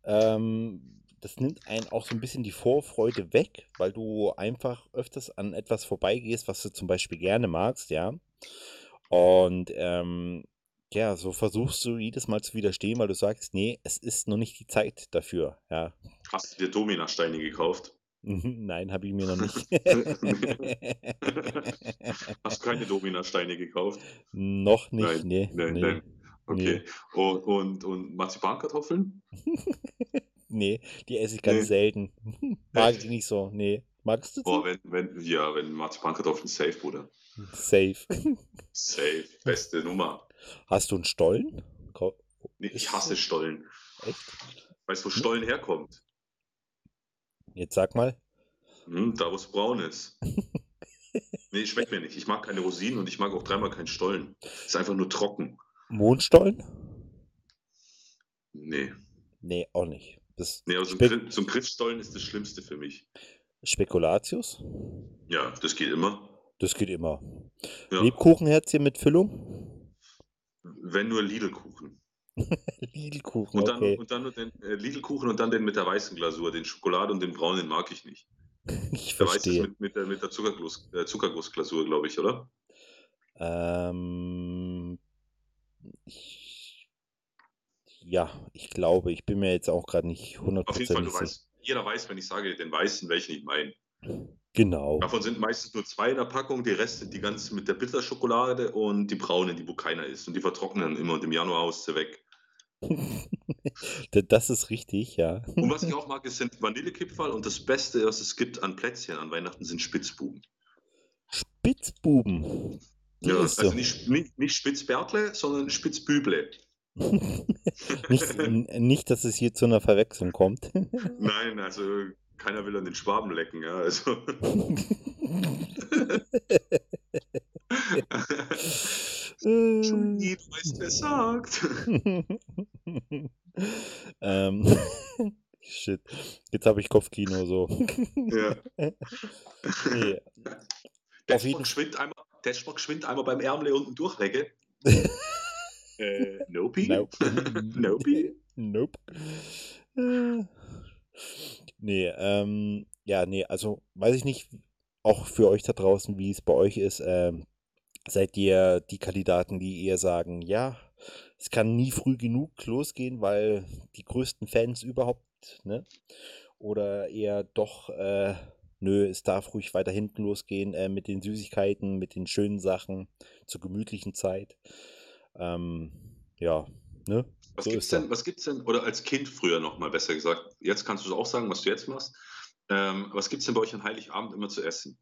S2: Ähm, das nimmt einen auch so ein bisschen die Vorfreude weg, weil du einfach öfters an etwas vorbeigehst, was du zum Beispiel gerne magst, ja. Und ähm, ja, so versuchst du jedes Mal zu widerstehen, weil du sagst, nee, es ist noch nicht die Zeit dafür, ja.
S3: Hast du dir Domina-Steine gekauft?
S2: Nein, habe ich mir noch nicht.
S3: Hast du keine Domina-Steine gekauft?
S2: Noch nicht,
S3: Nein,
S2: nee,
S3: nein,
S2: nee.
S3: nein. Okay. Und, und, und Marzipankartoffeln?
S2: Nee, die esse ich ganz
S3: Nee.
S2: selten. Mag ich nicht so. Nee. Magst du
S3: Boah, wenn, wenn, ja, wenn Marzipankartoffeln safe, Bruder.
S2: Safe.
S3: Safe. Beste Nummer.
S2: Hast du einen Stollen?
S3: Nee, ich hasse Stollen.
S2: Echt?
S3: Weißt du, wo Stollen herkommt?
S2: Jetzt sag mal.
S3: Hm, da, wo es braun ist. Nee, schmeckt mir nicht. Ich mag keine Rosinen und ich mag auch dreimal keinen Stollen. Ist einfach nur trocken.
S2: Mondstollen?
S3: Nee.
S2: Nee, auch nicht. Das
S3: Nee, aber so ein, so ein Griffstollen ist das Schlimmste für mich.
S2: Spekulatius?
S3: Ja, das geht immer.
S2: Das geht immer.
S3: Ja.
S2: Lebkuchenherzchen mit Füllung?
S3: Wenn nur Lidl-Kuchen.
S2: Lidl-Kuchen,
S3: Und dann,
S2: okay.
S3: und dann nur den äh, Lidl-Kuchen und dann den mit der weißen Glasur. Den Schokolade und den braunen mag ich nicht.
S2: Ich
S3: Der
S2: verstehe.
S3: mit, mit der, mit der Zuckerguss, äh, Zuckergussglasur, glaube ich, oder?
S2: Ähm, ich, ja, ich glaube, ich bin mir jetzt auch gerade nicht
S3: Auf jeden Fall,
S2: hundertprozentig
S3: du
S2: sicher.
S3: weißt, jeder weiß, wenn ich sage den weißen, welchen ich meine.
S2: Genau.
S3: Davon sind meistens nur zwei in der Packung, die Reste, die ganze mit der Bitterschokolade und die braunen, die wo keiner isst. Und die vertrocknen dann immer und im Januar haust sie weg.
S2: Das ist richtig, ja.
S3: Und was ich auch mag, ist, sind Vanillekipferl und das Beste, was es gibt an Plätzchen an Weihnachten, sind Spitzbuben.
S2: Spitzbuben. Die
S3: Ja, also
S2: du.
S3: nicht, nicht, nicht Spitzbärtle, sondern Spitzbüble.
S2: Nicht, nicht, dass es hier zu einer Verwechslung kommt.
S3: Nein, also keiner will an den Schwaben lecken, ja. Also. Du weißt, wer sagt.
S2: ähm, shit. Jetzt habe ich Kopfkino so.
S3: Ja.
S2: nee.
S3: Der Schmuck geschwind einmal, der geschwind einmal beim Ärmel unten durchlege. äh, nope.
S2: Nope.
S3: nope.
S2: Nope. Nee, ähm, ja, nee, also weiß ich nicht, auch für euch da draußen, wie es bei euch ist. Ähm, seid ihr die Kandidaten, die eher sagen, ja, es kann nie früh genug losgehen, weil die größten Fans überhaupt, ne? Oder eher doch, äh, nö, es darf ruhig weiter hinten losgehen äh, mit den Süßigkeiten, mit den schönen Sachen zur gemütlichen Zeit. Ähm, ja, ne?
S3: Was
S2: So
S3: gibt's denn, was gibt's denn, oder als Kind früher noch mal besser gesagt, jetzt kannst du es auch sagen, was du jetzt machst. Ähm, was gibt's denn bei euch an Heiligabend immer zu essen?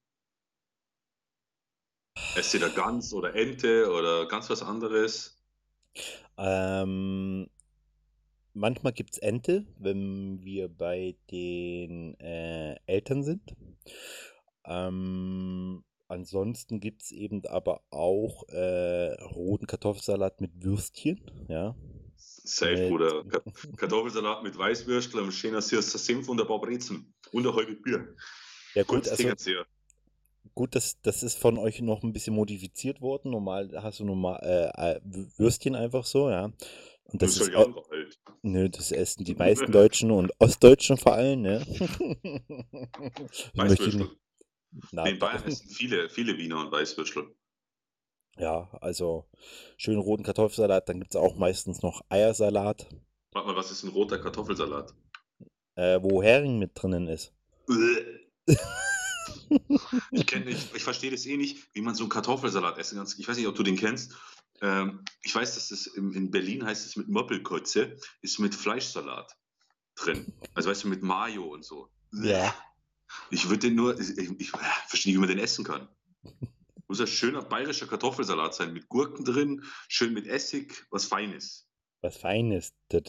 S3: Esst ihr da Gans oder Ente oder ganz was anderes?
S2: Ähm, manchmal gibt es Ente, wenn wir bei den äh, Eltern sind. Ähm, ansonsten gibt es eben aber auch äh, roten Kartoffelsalat mit Würstchen. Ja.
S3: Safe,
S2: Äh,
S3: Bruder. Ka- Kartoffelsalat mit Weißwürstel, ein schöner Sirster Senf und ein paar Brezen. Und ein halbes Bier.
S2: Ja gut,
S3: Kurz
S2: also gut, das, das ist von euch noch ein bisschen modifiziert worden. Normal hast du normal äh, äh, Wü- Würstchen einfach so, ja. Und das
S3: Das
S2: ist
S3: ist
S2: au-
S3: ja halt.
S2: Nö, das essen die meisten Deutschen und Ostdeutschen vor allem, ne?
S3: Weißwürstel. in Bayern essen viele, viele Wiener und Weißwürstel.
S2: Ja, also schönen roten Kartoffelsalat, dann gibt es auch meistens noch Eiersalat,
S3: Warte mal, was ist ein roter Kartoffelsalat?
S2: äh, wo Hering mit drinnen ist.
S3: Ich kenne, ich, ich verstehe das eh nicht, wie man so einen Kartoffelsalat essen kann. Ich weiß nicht, ob du den kennst. Ähm, ich weiß, dass das in, in Berlin heißt es mit Moppelkotze, ist mit Fleischsalat drin. Also weißt du, mit Mayo und so.
S2: Ja.
S3: Ich würde den nur, ich, ich, ich verstehe nicht, wie man den essen kann. Muss ein schöner bayerischer Kartoffelsalat sein, mit Gurken drin, schön mit Essig, was Feines.
S2: Was Feines, das,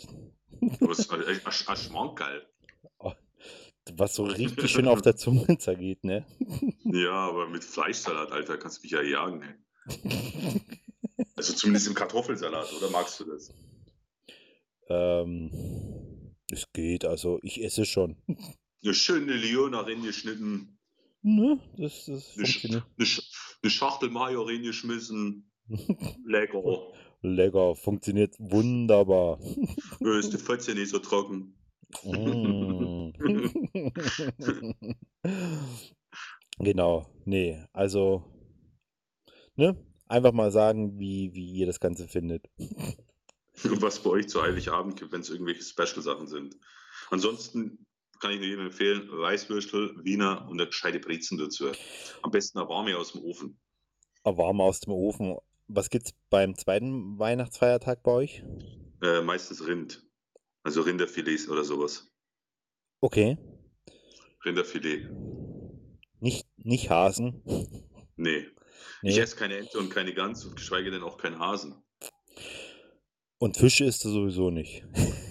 S3: Was, ein, ein, ein Schmankerl.
S2: was so richtig schön auf der Zunge zergeht, ne?
S3: Ja, aber mit Fleischsalat, Alter, kannst du mich ja jagen, ey. Also zumindest im Kartoffelsalat, oder magst du das?
S2: ähm, es geht, also ich esse schon.
S3: Eine schöne Leona reingeschnitten,
S2: Ne, das, das
S3: eine, Sch eine, Sch eine Schachtel Mayo reingeschmissen, lecker.
S2: Lecker, funktioniert wunderbar.
S3: Ist die Fotze nicht so trocken.
S2: Mm. Genau, nee, also, ne, einfach mal sagen, wie, wie ihr das Ganze findet.
S3: Und was bei euch zu Heiligabend gibt, wenn es irgendwelche Special-Sachen sind. Ansonsten kann ich nur jedem empfehlen, Weißwürstel, Wiener und eine gescheite Brezen dazu. Am besten eine warme aus dem Ofen.
S2: Aber warm aus dem Ofen, Was gibt's beim zweiten Weihnachtsfeiertag bei euch?
S3: Äh, meistens Rind. Also Rinderfilets oder sowas.
S2: Okay.
S3: Rinderfilet.
S2: Nicht, nicht Hasen.
S3: Nee.
S2: Nee.
S3: Ich esse keine Ente und keine Gans und geschweige denn auch keinen Hasen.
S2: Und Fische isst du sowieso nicht.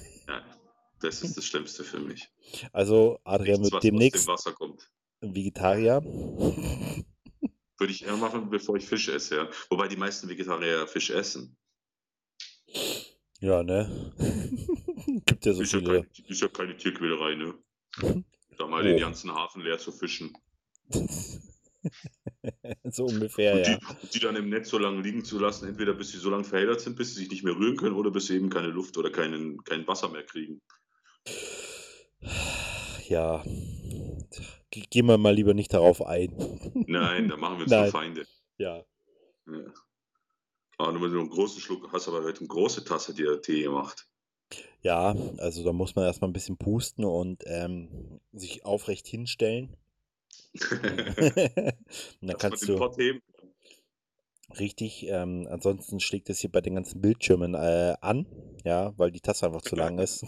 S3: Ja, das ist das Schlimmste für mich.
S2: Also, Adrian
S3: Nichts,
S2: wird
S3: dem
S2: demnächst
S3: Wasser kommt.
S2: Vegetarier.
S3: Würde ich eher machen, bevor ich Fisch esse, ja. Wobei die meisten Vegetarier Fisch essen.
S2: Ja, ne? Gibt ja so
S3: ist, ja
S2: viele.
S3: keine, ist ja keine Tierquälerei, ne? Da mal
S2: Oh.
S3: den ganzen Hafen leer zu fischen.
S2: so ungefähr,
S3: und,
S2: ja.
S3: die, und die dann im Netz so lange liegen zu lassen, entweder bis sie so lange verheddert sind, bis sie sich nicht mehr rühren können, oder bis sie eben keine Luft oder keinen, kein Wasser mehr kriegen.
S2: Ja. Ge- Gehen wir mal lieber nicht darauf ein.
S3: Nein, da machen wir uns nur Feinde.
S2: Ja.
S3: Ja. Aber wenn du einen großen Schluck hast, aber heute eine große Tasse dir Tee gemacht.
S2: Ja, also da muss man erstmal ein bisschen pusten und ähm, sich aufrecht hinstellen. und dann kannst du richtig, ähm, ansonsten schlägt es hier bei den ganzen Bildschirmen äh, an, ja, weil die Tasse einfach zu lang ist.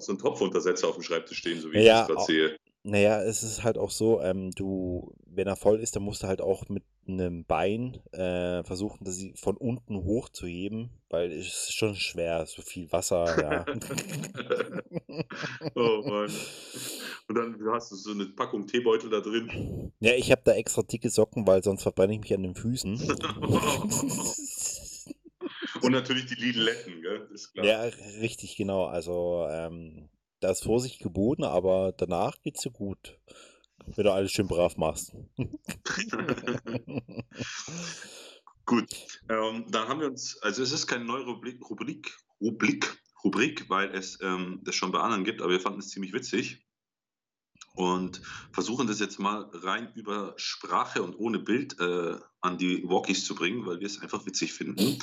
S3: Auch so einen Topfuntersetzer auf dem Schreibtisch stehen, so wie
S2: Ja,
S3: ich das gerade sehe.
S2: Naja, es ist halt auch so, ähm, du, wenn er voll ist, dann musst du halt auch mit einem Bein äh, versuchen, das sie von unten hochzuheben, weil es ist schon schwer, so viel Wasser, ja.
S3: oh Mann. Und dann hast du so eine Packung Teebeutel da drin.
S2: Ja, ich habe da extra dicke Socken, weil sonst verbrenne ich mich an den Füßen.
S3: Und natürlich die Lidletten, gell? Ist klar.
S2: Ja, richtig, genau. Also, ähm, da ist Vorsicht geboten, aber danach geht's dir gut, wenn du alles schön brav machst.
S3: Gut, ähm, dann haben wir uns, also es ist keine neue Rubrik, Rubrik, Rubrik, Rubrik weil es ähm, das schon bei anderen gibt, aber wir fanden es ziemlich witzig und versuchen das jetzt mal rein über Sprache und ohne Bild äh, an die Walkies zu bringen, weil wir es einfach witzig finden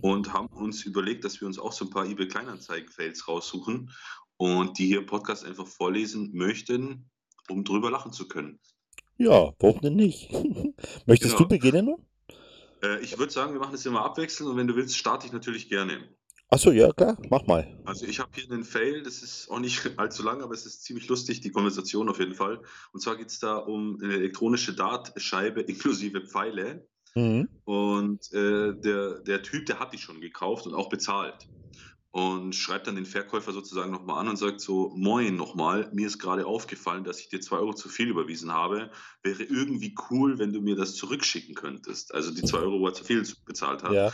S3: und haben uns überlegt, dass wir uns auch so ein paar eBay Kleinanzeigen-Fails raussuchen und die hier im Podcast einfach vorlesen möchten, um drüber lachen zu können.
S2: Ja, warum denn nicht? Möchtest
S3: Genau.
S2: du beginnen?
S3: Äh, ich würde sagen, wir machen das immer abwechselnd und wenn du willst, starte ich natürlich gerne.
S2: Achso, ja, klar, mach mal.
S3: Also ich habe hier einen Fail, das ist auch nicht allzu lang, aber es ist ziemlich lustig, die Konversation auf jeden Fall. Und zwar geht es da um eine elektronische Dartscheibe inklusive Pfeile.
S2: Mhm.
S3: Und äh, der, der Typ, der hat die schon gekauft und auch bezahlt. Und schreibt dann den Verkäufer sozusagen nochmal an und sagt so, moin nochmal, mir ist gerade aufgefallen, dass ich dir zwei Euro zu viel überwiesen habe. Wäre irgendwie cool, wenn du mir das zurückschicken könntest. Also die zwei Euro, wo er zu viel bezahlt hat.
S2: Ja.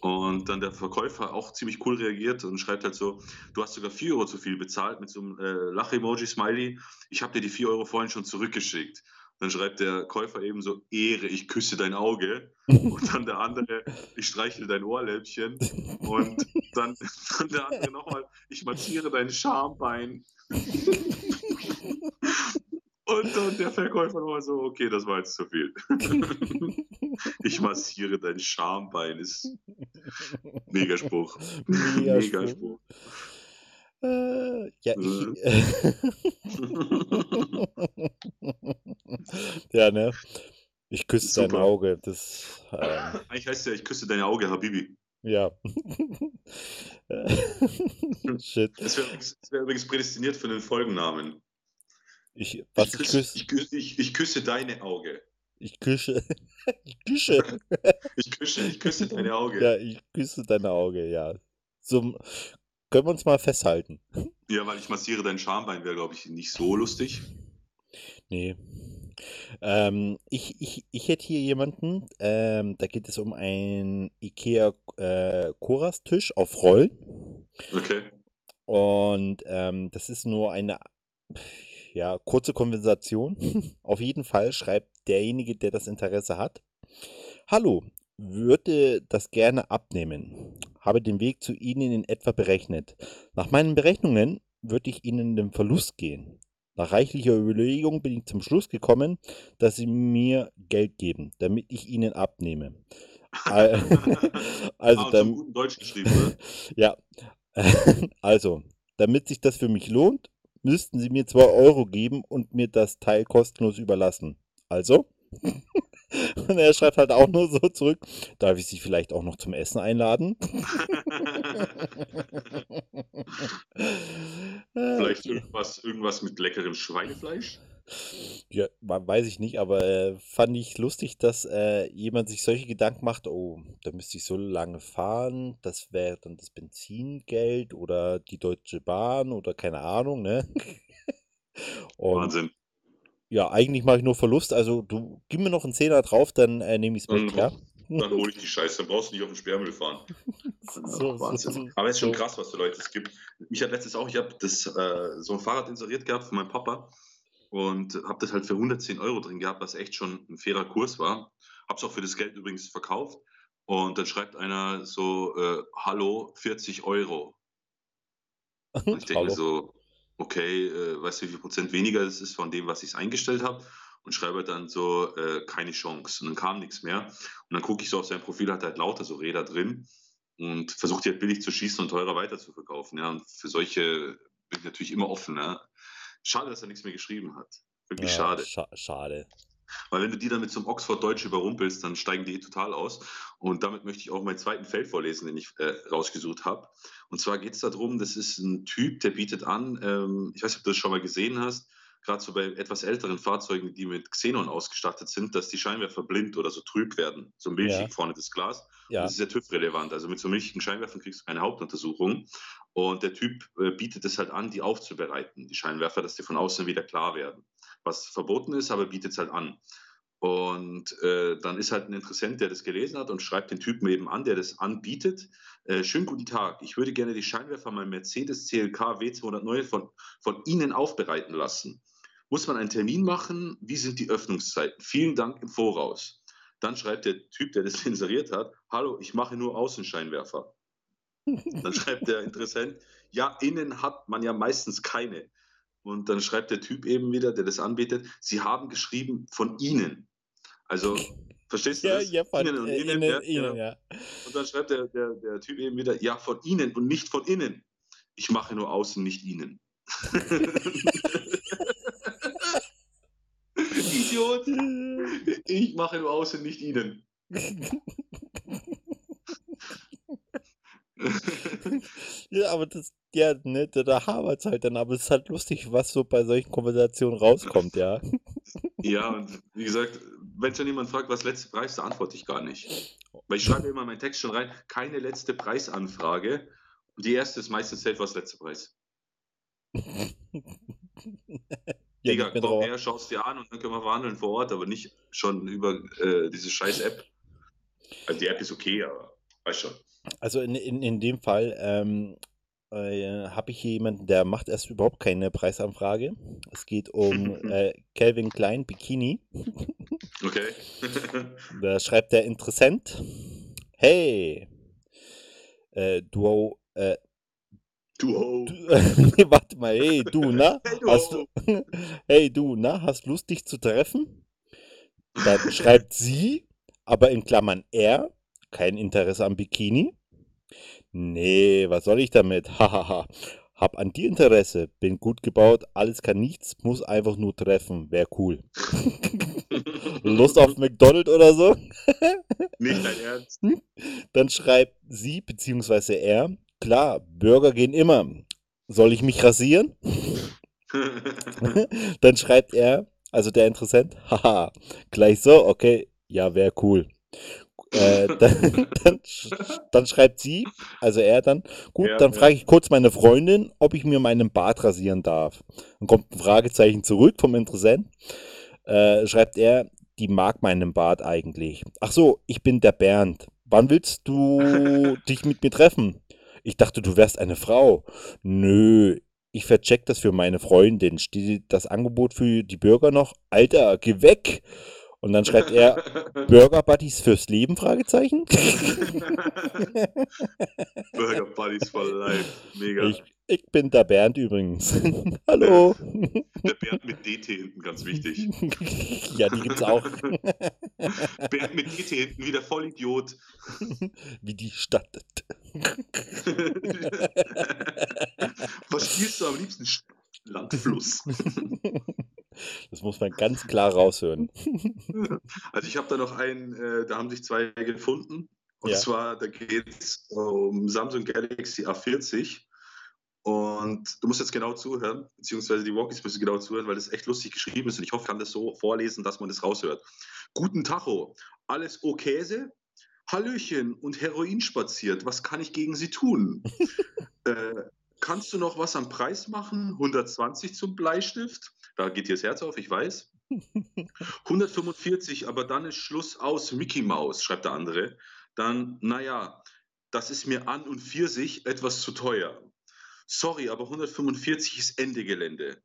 S3: Und dann der Verkäufer auch ziemlich cool reagiert und schreibt halt so, du hast sogar 4 Euro zu viel bezahlt mit so einem äh, Lach-Emoji-Smiley. Ich habe dir die 4 Euro vorhin schon zurückgeschickt. Dann schreibt der Käufer eben so, Ehre, ich küsse dein Auge. Und dann der andere, ich streichle dein Ohrläppchen. Und dann, dann der andere nochmal, ich massiere dein Schambein. Und dann der Verkäufer nochmal so, okay, das war jetzt zu viel. Ich massiere dein Schambein, ist Megaspruch.
S2: Megaspruch. Äh, ja, ich. ja, ne? Ich küsse dein
S3: Super.
S2: Auge. Das. Ähm,
S3: Eigentlich heißt ja, ich küsse dein Auge, Habibi.
S2: ja. Shit.
S3: Das wäre übrigens, wär übrigens prädestiniert für den Folgennamen.
S2: Ich, was ich
S3: küsse, ich, küsse, ich, ich küsse deine Auge.
S2: Ich küsse. Ich küsse.
S3: Ich küsse, ich küsse deine Auge.
S2: Ja, ich küsse dein Auge, ja. So, können wir uns mal festhalten.
S3: Ja, weil ich massiere dein Schambein wäre, glaube ich, nicht so lustig.
S2: Nee. Ähm, ich, ich, ich hätte hier jemanden, ähm, da geht es um einen IKEA äh, Koras-Tisch auf Rollen.
S3: Okay.
S2: Und ähm, das ist nur eine ja, kurze Konversation. Auf jeden Fall schreibt derjenige, der das Interesse hat. Hallo, würde das gerne abnehmen. Habe den Weg zu Ihnen in etwa berechnet. Nach meinen Berechnungen würde ich Ihnen den Verlust gehen. Nach reichlicher Überlegung bin ich zum Schluss gekommen, dass Sie mir Geld geben, damit ich Ihnen abnehme. Al- also,
S3: ah,
S2: dann,
S3: Deutsch geschrieben, ne?
S2: ja, also, damit sich das für mich lohnt, müssten Sie mir 2 Euro geben und mir das Teil kostenlos überlassen. Also? Und er schreibt halt auch nur so zurück, darf ich Sie vielleicht auch noch zum Essen einladen?
S3: Vielleicht irgendwas, irgendwas mit leckerem Schweinefleisch?
S2: Ja, weiß ich nicht, aber äh, fand ich lustig, dass äh, jemand sich solche Gedanken macht, oh, da müsste ich so lange fahren, das wäre dann das Benzingeld oder die Deutsche Bahn oder keine Ahnung, ne? Und
S3: Wahnsinn.
S2: ja, eigentlich mache ich nur Verlust, also du gib mir noch einen Zehner drauf, dann äh, nehme ich es mit,
S3: Mhm.
S2: ja?
S3: Dann hole ich die Scheiße, dann brauchst du nicht auf den Sperrmüll fahren.
S2: So,
S3: Ach,
S2: so,
S3: Wahnsinn.
S2: so,
S3: Aber es ist schon krass, was für Leute es gibt. Mich hat letztens auch, ich habe das äh, so ein Fahrrad inseriert gehabt von meinem Papa und habe das halt für 110 Euro drin gehabt, was echt schon ein fairer Kurs war. Habe es auch für das Geld übrigens verkauft. Und dann schreibt einer so, äh, hallo, 40 Euro. Und ich denke so, okay, äh, weißt du, wie viel Prozent weniger das ist von dem, was ich eingestellt habe? Und schreibe dann so, äh, keine Chance. Und dann kam nichts mehr. Und dann gucke ich so auf sein Profil, hat er halt lauter so Räder drin und versucht die halt billig zu schießen und teurer weiter zu verkaufen. Ja, und für solche bin ich natürlich immer offen. Ja. Schade, dass er nichts mehr geschrieben hat. Wirklich
S2: Ja,
S3: schade.
S2: scha schade.
S3: Weil wenn du die dann mit so einem Oxford Deutsch überrumpelst, dann steigen die eh total aus. Und damit möchte ich auch meinen zweiten Feld vorlesen, den ich äh, rausgesucht habe. Und zwar geht es darum, das ist ein Typ, der bietet an, ähm, ich weiß nicht, ob du das schon mal gesehen hast, gerade so bei etwas älteren Fahrzeugen, die mit Xenon ausgestattet sind, dass die Scheinwerfer blind oder so trüb werden. So milchig
S2: Ja.
S3: vorne das Glas.
S2: Ja,
S3: Das ist ja TÜV-relevant. Also mit so milchigen Scheinwerfern kriegst du keine Hauptuntersuchung. Und der Typ äh, bietet es halt an, die aufzubereiten, die Scheinwerfer, dass die von außen wieder klar werden. Was verboten ist, aber bietet es halt an. Und äh, dann ist halt ein Interessent, der das gelesen hat und schreibt den Typen eben an, der das anbietet. Äh, schönen guten Tag, ich würde gerne die Scheinwerfer meinem Mercedes CLK W209 von, von Ihnen aufbereiten lassen. Muss man einen Termin machen? Wie sind die Öffnungszeiten? Vielen Dank im Voraus. Dann schreibt der Typ, der das inseriert hat, hallo, ich mache nur Außenscheinwerfer. Dann schreibt der Interessent, ja, innen hat man ja meistens keine. Und dann schreibt der Typ eben wieder, der das anbietet, sie haben geschrieben von Ihnen. Also, verstehst du
S2: ja,
S3: das?
S2: ja, von,
S3: Innen und
S2: äh,
S3: innen,
S2: innen,
S3: ja,
S2: innen,
S3: genau.
S2: ja.
S3: Und dann schreibt der, der, der Typ eben wieder, ja, von Ihnen und nicht von innen. Ich mache nur außen, nicht Ihnen. Idiot. Ich mache nur außen, nicht Ihnen.
S2: Ja, aber das, ja, ne, da, da habert's halt dann, aber es ist halt lustig, was so bei solchen Konversationen rauskommt, ja.
S3: Ja, und wie gesagt, wenn schon jemand fragt, was letzte Preis, da antworte ich gar nicht. Weil ich schreibe immer in meinen Text schon rein, keine letzte Preisanfrage. Und die erste ist meistens safe, was letzte Preis.
S2: Ja,
S3: Digga, komm her, schau es dir an und dann können wir verhandeln vor Ort, aber nicht schon über äh, diese scheiß App. Also die App ist okay, aber weißt schon.
S2: Also in, in, in dem Fall ähm, äh, habe ich hier jemanden, der macht erst überhaupt keine Preisanfrage. Es geht um äh, Calvin Klein Bikini.
S3: Okay.
S2: Da schreibt der Interessent, hey, äh, du, äh,
S3: du ho.
S2: nee, warte mal, hey, du, na?
S3: Hey, du
S2: Hast du, hey, du, na? Hast Lust, dich zu treffen? Dann schreibt sie, aber in Klammern er, kein Interesse am Bikini. Nee, was soll ich damit? Hahaha. Hab an dir Interesse, bin gut gebaut, alles kann nichts, muss einfach nur treffen, wär cool. Lust auf McDonald's oder so?
S3: Nicht dein Ernst.
S2: Dann schreibt sie bzw. er, klar, Burger gehen immer. Soll ich mich rasieren? Dann schreibt er, also der Interessent, haha, gleich so, okay, ja, wäre cool. Äh, dann, dann, dann schreibt sie, also er dann, gut,
S3: Ja,
S2: dann frage ich kurz meine Freundin, ob ich mir meinen Bart rasieren darf. Dann kommt ein Fragezeichen zurück vom Interessent. Äh, schreibt er, die mag meinen Bart eigentlich. Ach so, ich bin der Bernd. Wann willst du dich mit mir treffen? Ich dachte, du wärst eine Frau. Nö, ich vercheck das für meine Freundin. Steht das Angebot für die Bürger noch? Alter, geh weg! Und dann schreibt er, Burger Buddies fürs Leben? Fragezeichen.
S3: Burger Buddies for Life. Mega.
S2: Ich, ich bin der Bernd übrigens. Hallo.
S3: Der Bernd mit DT hinten, ganz wichtig.
S2: ja, die gibt's auch.
S3: Bernd mit DT hinten, wie der Vollidiot.
S2: Wie die Stadt.
S3: Was spielst du am liebsten? Landfluss.
S2: Das Das muss man ganz klar raushören.
S3: Also ich habe da noch einen, äh, da haben sich zwei gefunden. Und
S2: Ja.
S3: zwar, da geht es um Samsung Galaxy A40. Und du musst jetzt genau zuhören, beziehungsweise die Walkies müssen genau zuhören, weil das echt lustig geschrieben ist. Und ich hoffe, ich kann das so vorlesen, dass man das raushört. Guten Tacho, alles Okase? Hallöchen und Heroin spaziert. Was kann ich gegen Sie tun? äh, kannst du noch was am Preis machen? 120 zum Bleistift? Da geht dir das Herz auf, ich weiß. 145, aber dann ist Schluss aus Mickey Mouse, schreibt der andere. Dann, naja, das ist mir an und für sich etwas zu teuer. Sorry, aber 145 ist Ende Gelände.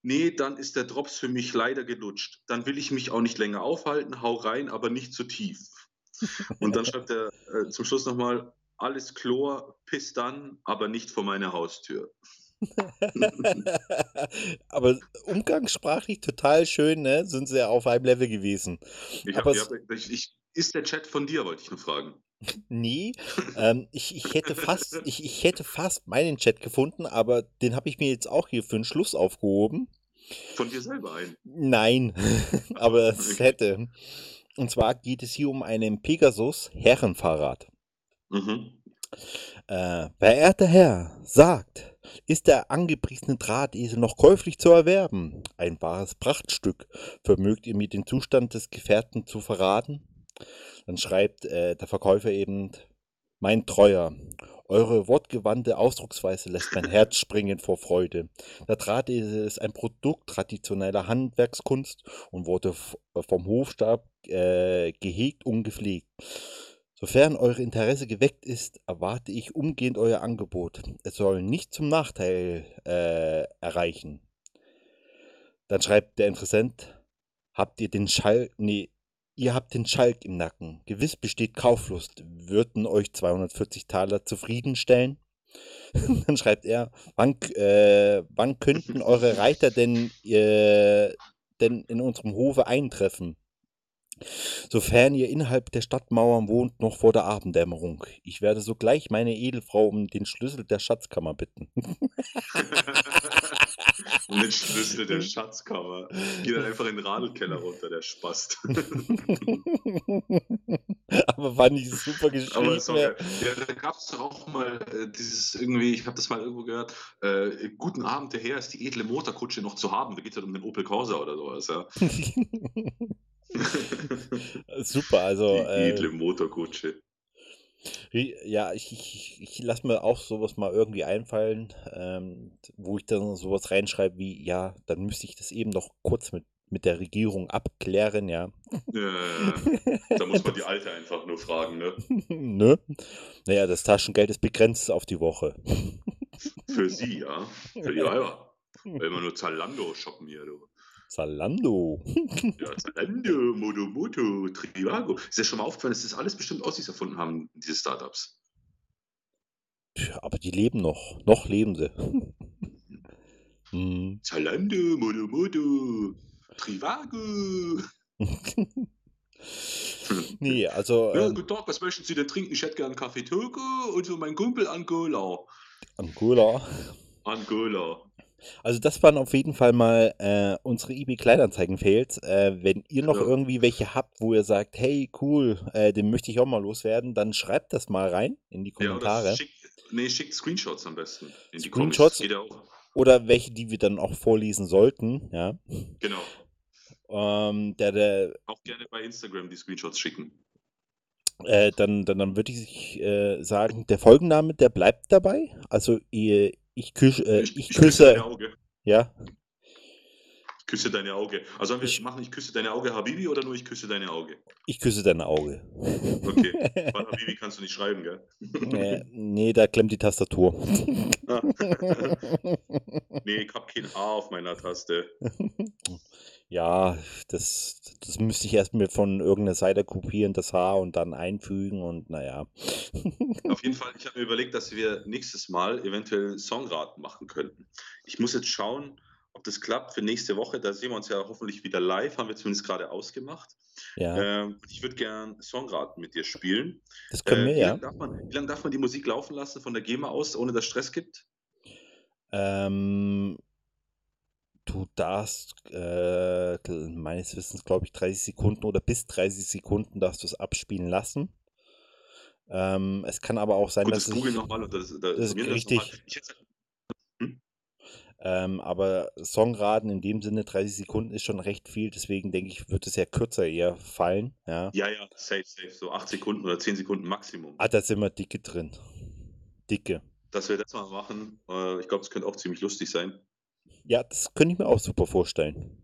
S3: Nee, dann ist der Drops für mich leider gelutscht. Dann will ich mich auch nicht länger aufhalten, hau rein, aber nicht zu tief. Und dann schreibt er äh, zum Schluss nochmal, alles Chlor, piss dann, aber nicht vor meiner Haustür.
S2: Aber umgangssprachlich total schön, ne? Sind sie ja auf einem Level gewesen.
S3: Ich hab, ich hab, ich, ist der Chat von dir, wollte ich nur fragen.
S2: Nee, ähm, ich, ich hätte fast, ich, ich hätte fast meinen Chat gefunden, aber den habe ich mir jetzt auch hier für den Schluss aufgehoben.
S3: Von dir selber ein.
S2: Nein, aber es hätte. Und zwar geht es hier um einen Pegasus Herrenfahrrad.
S3: Mhm.
S2: Äh, verehrter Herr, sagt, ist der angepriesene Drahtesel noch käuflich zu erwerben? Ein wahres Prachtstück. Vermögt ihr mir den Zustand des Gefährten zu verraten? Dann schreibt äh, der Verkäufer eben, mein Treuer, eure wortgewandte Ausdrucksweise lässt mein Herz springen vor Freude. Der Drahtesel ist ein Produkt traditioneller Handwerkskunst und wurde vom Hofstab äh, gehegt und gepflegt. Sofern eure Interesse geweckt ist, erwarte ich umgehend euer Angebot. Es soll nicht zum Nachteil äh, erreichen. Dann schreibt der Interessent, habt ihr den Schalk, nee, ihr habt den Schalk im Nacken. Gewiss besteht Kauflust. Würden euch 240 Taler zufriedenstellen? Dann schreibt er, wann, äh, wann könnten eure Reiter denn, äh, denn in unserem Hofe eintreffen? Sofern ihr innerhalb der Stadtmauern wohnt, noch vor der Abenddämmerung. Ich werde sogleich meine Edelfrau um den Schlüssel der Schatzkammer bitten.
S3: Und den Schlüssel der Schatzkammer. Geht dann einfach in den Radelkeller runter, der Spast.
S2: Aber fand ich super geschrieben.
S3: Aber sorry, ja, da gab es doch auch mal äh, dieses irgendwie, ich habe das mal irgendwo gehört, äh, guten Abend, der Herr ist die edle Motorkutsche noch zu haben. Da geht es halt um den Opel Corsa oder sowas, ja.
S2: super, also
S3: die
S2: äh,
S3: edle Motorkutsche.
S2: ja, ich, ich, ich lasse mir auch sowas mal irgendwie einfallen, ähm, wo ich dann sowas reinschreibe wie, ja, dann müsste ich das eben noch kurz mit, mit der Regierung abklären, ja.
S3: Äh, da muss man die Alte einfach nur fragen, ne?
S2: ne? Naja, das Taschengeld ist begrenzt auf die Woche.
S3: Für sie, ja. Für die Weiber. Wenn wir nur Zalando shoppen hier, du.
S2: Zalando.
S3: Ja, Zalando, Moto Moto, Trivago. Ist ja schon mal aufgefallen, dass das alles bestimmt Ossis erfunden haben, diese Startups.
S2: Tja, aber die leben noch. Noch leben sie. Hm.
S3: Zalando, Moto Moto, Trivago.
S2: nee, also
S3: Ja,
S2: ähm,
S3: guten Tag, was möchten Sie denn trinken? Ich hätte gern Kaffee Togo und so mein Kumpel Angola.
S2: Angola.
S3: Angola.
S2: Also das waren auf jeden Fall mal äh, unsere eBay Kleinanzeigen-Fails. Äh, wenn ihr noch
S3: Ja.
S2: irgendwie welche habt, wo ihr sagt, hey, cool, äh, den möchte ich auch mal loswerden, dann schreibt das mal rein in die
S3: Ja,
S2: Kommentare.
S3: oder schickt, nee, schickt Screenshots am besten. In die
S2: Screenshots?
S3: Ja auch.
S2: Oder welche, die wir dann auch vorlesen sollten, ja.
S3: Genau.
S2: Ähm, der, der,
S3: Auch gerne bei Instagram die Screenshots schicken.
S2: äh, dann, dann, dann würde ich äh, sagen, der Folgenname, der bleibt dabei. Also ihr, ich, küsch, äh, ich,
S3: küsse
S2: küsse,
S3: deine Auge.
S2: ja,
S3: Ich küsse deine Auge. Also sollen wir
S2: Ich-
S3: machen, ich küsse deine Auge Habibi oder nur ich küsse deine Auge?
S2: ich küsse dein Auge.
S3: Okay. Habibi kannst du nicht schreiben, gell?
S2: äh, nee, da klemmt die Tastatur.
S3: nee, ich hab kein A auf meiner Taste.
S2: Ja, das, das müsste ich erst mir von irgendeiner Seite kopieren, das Haar und dann einfügen und naja.
S3: Auf jeden Fall, ich habe mir überlegt, dass wir nächstes Mal eventuell Songraten machen könnten. Ich muss jetzt schauen, ob das klappt für nächste Woche. Da sehen wir uns ja hoffentlich wieder live, haben wir zumindest gerade ausgemacht.
S2: Ja,
S3: Ähm, ich würde gern Songraten mit dir spielen.
S2: das können
S3: Äh,
S2: wir,
S3: wie
S2: ja.
S3: darf, man- wie lange darf man die Musik laufen lassen von der GEMA aus, ohne dass Stress gibt?
S2: Ähm, du darfst äh, meines Wissens, glaube ich, 30 Sekunden oder bis 30 Sekunden darfst du es abspielen lassen. Ähm, es kann aber auch sein,
S3: Gut,
S2: dass
S3: das Google nochmal und das, das,
S2: das ist
S3: das
S2: richtig.
S3: hätte, hm?
S2: Ähm, aber Songraten in dem Sinne 30 Sekunden ist schon recht viel, deswegen denke ich, wird es ja kürzer eher fallen. Ja.
S3: Ja, ja, safe, safe. So 8 Sekunden oder 10 Sekunden Maximum.
S2: Ah, da sind wir dicke drin. Dicke.
S3: Dass wir das mal machen, äh, ich glaube, das könnte auch ziemlich lustig sein.
S2: Ja, das könnte ich mir auch super vorstellen.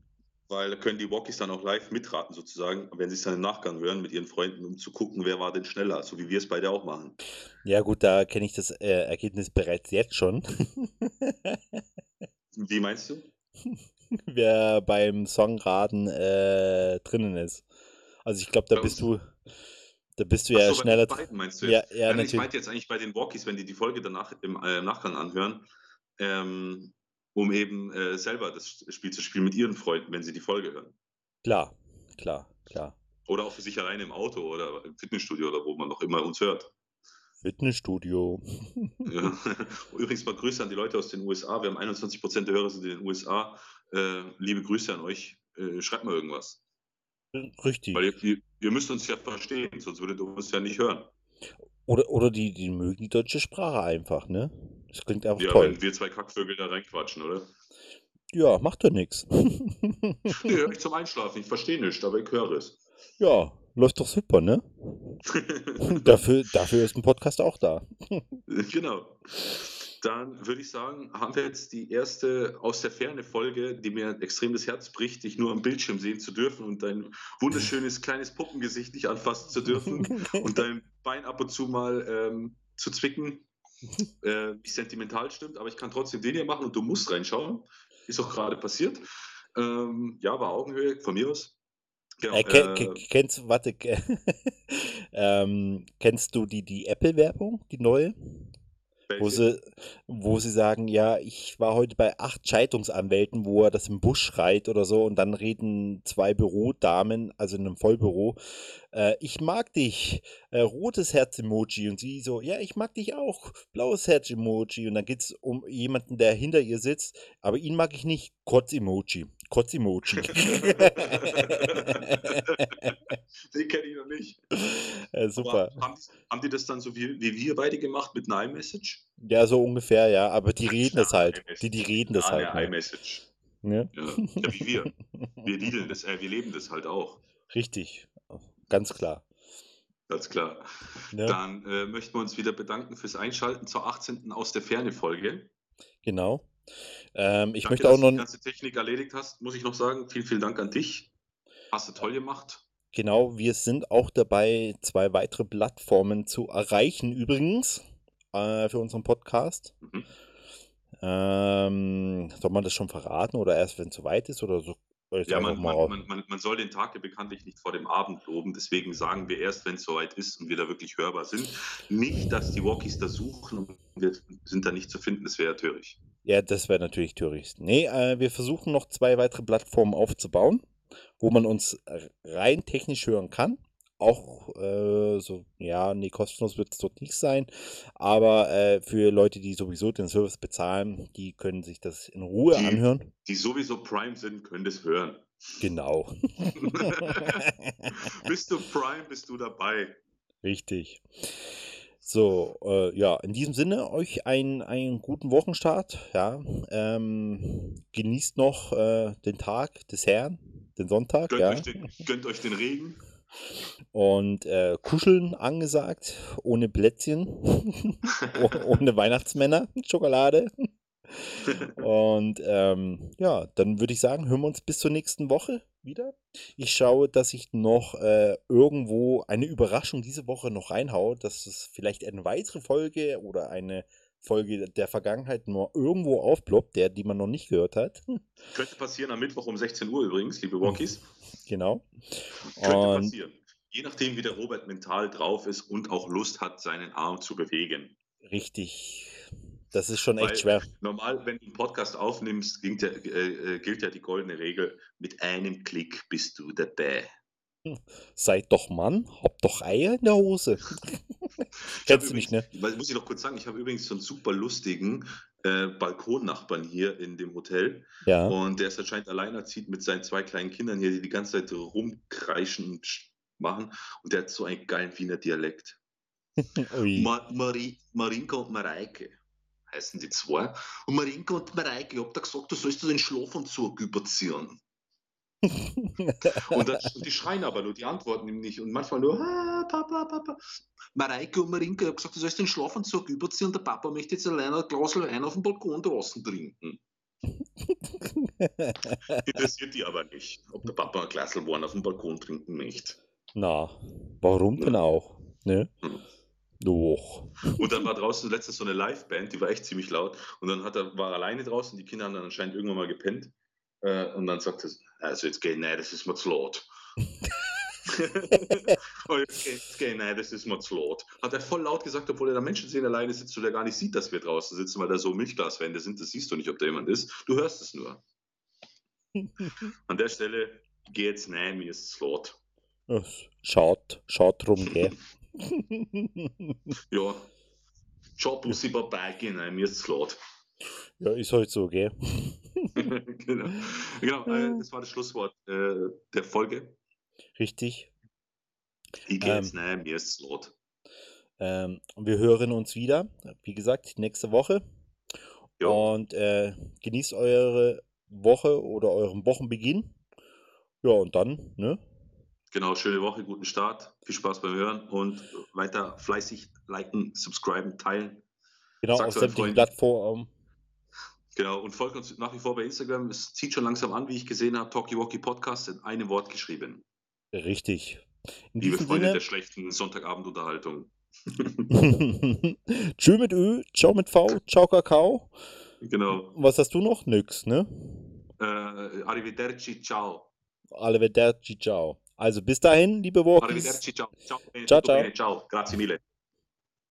S3: Weil da können die Walkies dann auch live mitraten, sozusagen, wenn sie es dann im Nachgang hören mit ihren Freunden, um zu gucken, wer war denn schneller, so wie wir es beide auch machen.
S2: Ja, gut, da kenne ich das äh, Ergebnis bereits jetzt schon.
S3: Wie meinst du?
S2: Wer beim Songraten äh, drinnen ist. Also ich glaube, da bist du, da bist du
S3: Ach
S2: ja
S3: so,
S2: schneller.
S3: den beiden meinst du
S2: Ja,
S3: jetzt?
S2: ja,
S3: Nein, ich
S2: natürlich.
S3: meinte jetzt eigentlich bei den Walkies, wenn die die Folge danach im äh, Nachgang anhören, ähm, um eben äh, selber das Spiel zu spielen mit ihren Freunden, wenn sie die Folge hören.
S2: Klar, klar, klar.
S3: Oder auch für sich alleine im Auto oder im Fitnessstudio oder wo man noch immer uns hört.
S2: Fitnessstudio.
S3: Ja. Übrigens mal Grüße an die Leute aus den USA. Wir haben 21% der Hörer sind in den USA. Äh, liebe Grüße an euch. Äh, schreibt mal irgendwas.
S2: Richtig.
S3: Weil ihr, ihr, ihr müsst uns ja verstehen, sonst würdet ihr uns ja nicht hören.
S2: Oder, oder die, die mögen die deutsche Sprache einfach, ne? Das klingt einfach
S3: Ja,
S2: toll.
S3: wenn wir zwei Kackvögel da reinquatschen, oder?
S2: Ja, macht doch nichts.
S3: Nee, höre ich zum Einschlafen. Ich verstehe nichts, aber ich höre es.
S2: Ja, läuft doch super, ne? Dafür, dafür ist ein Podcast auch da.
S3: genau. Dann würde ich sagen, haben wir jetzt die erste aus der Ferne Folge, die mir extrem das Herz bricht, dich nur am Bildschirm sehen zu dürfen und dein wunderschönes kleines Puppengesicht nicht anfassen zu dürfen und dein Bein ab und zu mal ähm, zu zwicken. Äh, wie sentimental stimmt, aber ich kann trotzdem den hier machen und du musst reinschauen. Ist auch gerade passiert. Ähm, ja, war Augenhöhe von mir aus. Genau,
S2: Äh,
S3: äh,
S2: ke- kennst, warte, ähm, kennst du die, die Apple-Werbung, die neue? Wo sie, wo sie sagen, ja, ich war heute bei acht Scheidungsanwälten, wo er das im Busch schreit oder so, und dann reden zwei Bürodamen, also in einem Vollbüro, äh, ich mag dich, äh, rotes Herz-Emoji, und sie so, ja, ich mag dich auch, blaues Herz-Emoji, und dann geht es um jemanden, der hinter ihr sitzt, aber ihn mag ich nicht, Kotz-Emoji, Kotz-Emoji.
S3: Den kenne ich noch nicht.
S2: äh, super.
S3: Haben, die, haben die das dann so wie, wie wir beide gemacht mit einer iMessage?
S2: Ja, so ungefähr, ja, aber die reden das
S3: Ja,
S2: halt, die, die reden das halt,
S3: eine
S2: ne?
S3: iMessage.
S2: ne?
S3: Ja. ja, wie wir. Wir das, äh, wir leben das halt auch.
S2: Richtig, ganz klar.
S3: Ganz klar.
S2: Ne?
S3: Dann äh, möchten wir uns wieder bedanken fürs Einschalten zur 18. aus der Ferne Folge.
S2: Genau. Ähm, ich
S3: Danke,
S2: möchte auch
S3: dass du
S2: noch,
S3: die ganze Technik erledigt hast, muss ich noch sagen. Vielen, vielen Dank an dich. Hast du toll gemacht.
S2: genau, wir sind auch dabei, zwei weitere Plattformen zu erreichen übrigens äh, für unseren Podcast.
S3: Mhm.
S2: Ähm, soll man das schon verraten oder erst, wenn es soweit ist oder so? Ich
S3: Ja, man, man, man, man soll den Tag ja bekanntlich nicht vor dem Abend loben. Deswegen sagen wir erst, wenn es soweit ist und wir da wirklich hörbar sind. Nicht, dass die Walkies da suchen und wir sind da nicht zu finden. Das wäre ja töricht.
S2: Ja, das wäre natürlich töricht. Nee, äh, wir versuchen noch zwei weitere Plattformen aufzubauen, wo man uns rein technisch hören kann. Auch äh, so, ja, nee, kostenlos wird es dort nicht sein. Aber äh, für Leute, die sowieso den Service bezahlen, die können sich das in Ruhe
S3: Die-
S2: anhören.
S3: Die sowieso Prime sind, können das hören.
S2: Genau.
S3: bist du Prime, bist du dabei.
S2: Richtig. So, äh, ja, in diesem Sinne euch einen, einen guten Wochenstart. Ja, ähm, genießt noch äh, den Tag des Herrn, den Sonntag.
S3: Gönnt,
S2: ja.
S3: euch, den, gönnt euch den Regen.
S2: Und äh, kuscheln angesagt, ohne Plätzchen, oh- ohne Weihnachtsmänner, Schokolade. Und ähm, ja, dann würde ich sagen, hören wir uns bis zur nächsten Woche wieder. Ich schaue, dass ich noch äh, irgendwo eine Überraschung diese Woche noch reinhaue, dass es vielleicht eine weitere Folge oder eine Folge der Vergangenheit nur irgendwo aufploppt, der, die man noch nicht gehört hat.
S3: Könnte passieren am Mittwoch um 16 Uhr übrigens, liebe Walkies.
S2: genau.
S3: Könnte
S2: Und
S3: passieren. Je nachdem, wie der Robert mental drauf ist und auch Lust hat, seinen Arm zu bewegen.
S2: richtig. Das ist schon echt
S3: Weil
S2: schwer.
S3: Normal, wenn du einen Podcast aufnimmst, gilt ja, äh, äh, gilt ja die goldene Regel: mit einem Klick bist du dabei.
S2: Seid doch Mann, habt doch Eier in der Hose. Kennst du nicht, ne?
S3: Muss ich noch kurz sagen, ich habe übrigens so einen super lustigen äh, Balkonnachbarn hier in dem Hotel.
S2: Ja.
S3: Und der ist anscheinend alleinerziehend mit seinen zwei kleinen Kindern hier, die die ganze Zeit rumkreischen und machen. Und der hat so einen geilen Wiener Dialekt. Ma Mari Marinka und Mareike heißen die zwei. Und Marinka und Mareike, ich hab da gesagt, du sollst den Schlafanzug überziehen. Und, das, und die schreien aber nur, die antworten ihm nicht. Und manchmal nur, ah, Papa, Papa. Mareike und Marinka, ich hab gesagt, du sollst den Schlafanzug überziehen und der Papa möchte jetzt alleine ein Glas Wein auf dem Balkon draußen trinken. Interessiert die aber nicht, ob der Papa ein Glas Wein auf dem Balkon trinken möchte.
S2: Na, warum denn auch? Ne?
S3: Hm.
S2: Doch.
S3: Und dann war draußen letztens so eine Liveband, die war echt ziemlich laut. Und dann hat er, war er alleine draußen, die Kinder haben dann anscheinend irgendwann mal gepennt. Äh, und dann sagt er, also jetzt geht, nein, das ist mir zu laut. oh, jetzt geht, jetzt geht, nein, das ist mir zu laut. Hat er voll laut gesagt, obwohl er da Menschen sehen alleine sitzt und der gar nicht sieht, dass wir draußen sitzen, weil da so Milchglaswände sind. Das siehst du nicht, ob da jemand ist. Du hörst es nur. An der Stelle, geh jetzt, nein, mir ist zu laut.
S2: Schaut, schaut drum, gell?
S3: Ja. Schau, Bussi, vorbei, geh, nein, mir ist zu laut.
S2: ja, ist halt so, gell?
S3: genau, genau äh, das war das Schlusswort äh, der Folge.
S2: Richtig.
S3: Ich gehe
S2: Ähm.
S3: jetzt nein, mir ist laut.
S2: Ähm, wir hören uns wieder, wie gesagt, nächste Woche.
S3: Ja,
S2: Und äh, genießt eure Woche oder euren Wochenbeginn. Ja, und dann, ne?
S3: Genau, schöne Woche, guten Start, viel Spaß beim Hören und weiter fleißig liken, subscriben, teilen.
S2: Genau,
S3: Sag's
S2: auf sämtlichen. Plattformen.
S3: Genau, und folgt uns nach wie vor bei Instagram. Es zieht schon langsam an, wie ich gesehen habe. Talkie Walkie Podcast in einem Wort geschrieben.
S2: Richtig. In
S3: Liebe Freunde
S2: Sinne,
S3: der schlechten Sonntagabendunterhaltung.
S2: tschö mit Ö, ciao mit V, ciao Kakao.
S3: Genau.
S2: Was hast du noch? Nix, ne?
S3: Äh, arrivederci, ciao.
S2: Arrivederci, ciao. Also bis dahin, liebe Walkies.
S3: Ciao. Ciao,
S2: Ciao,
S3: ciao. Grazie mille.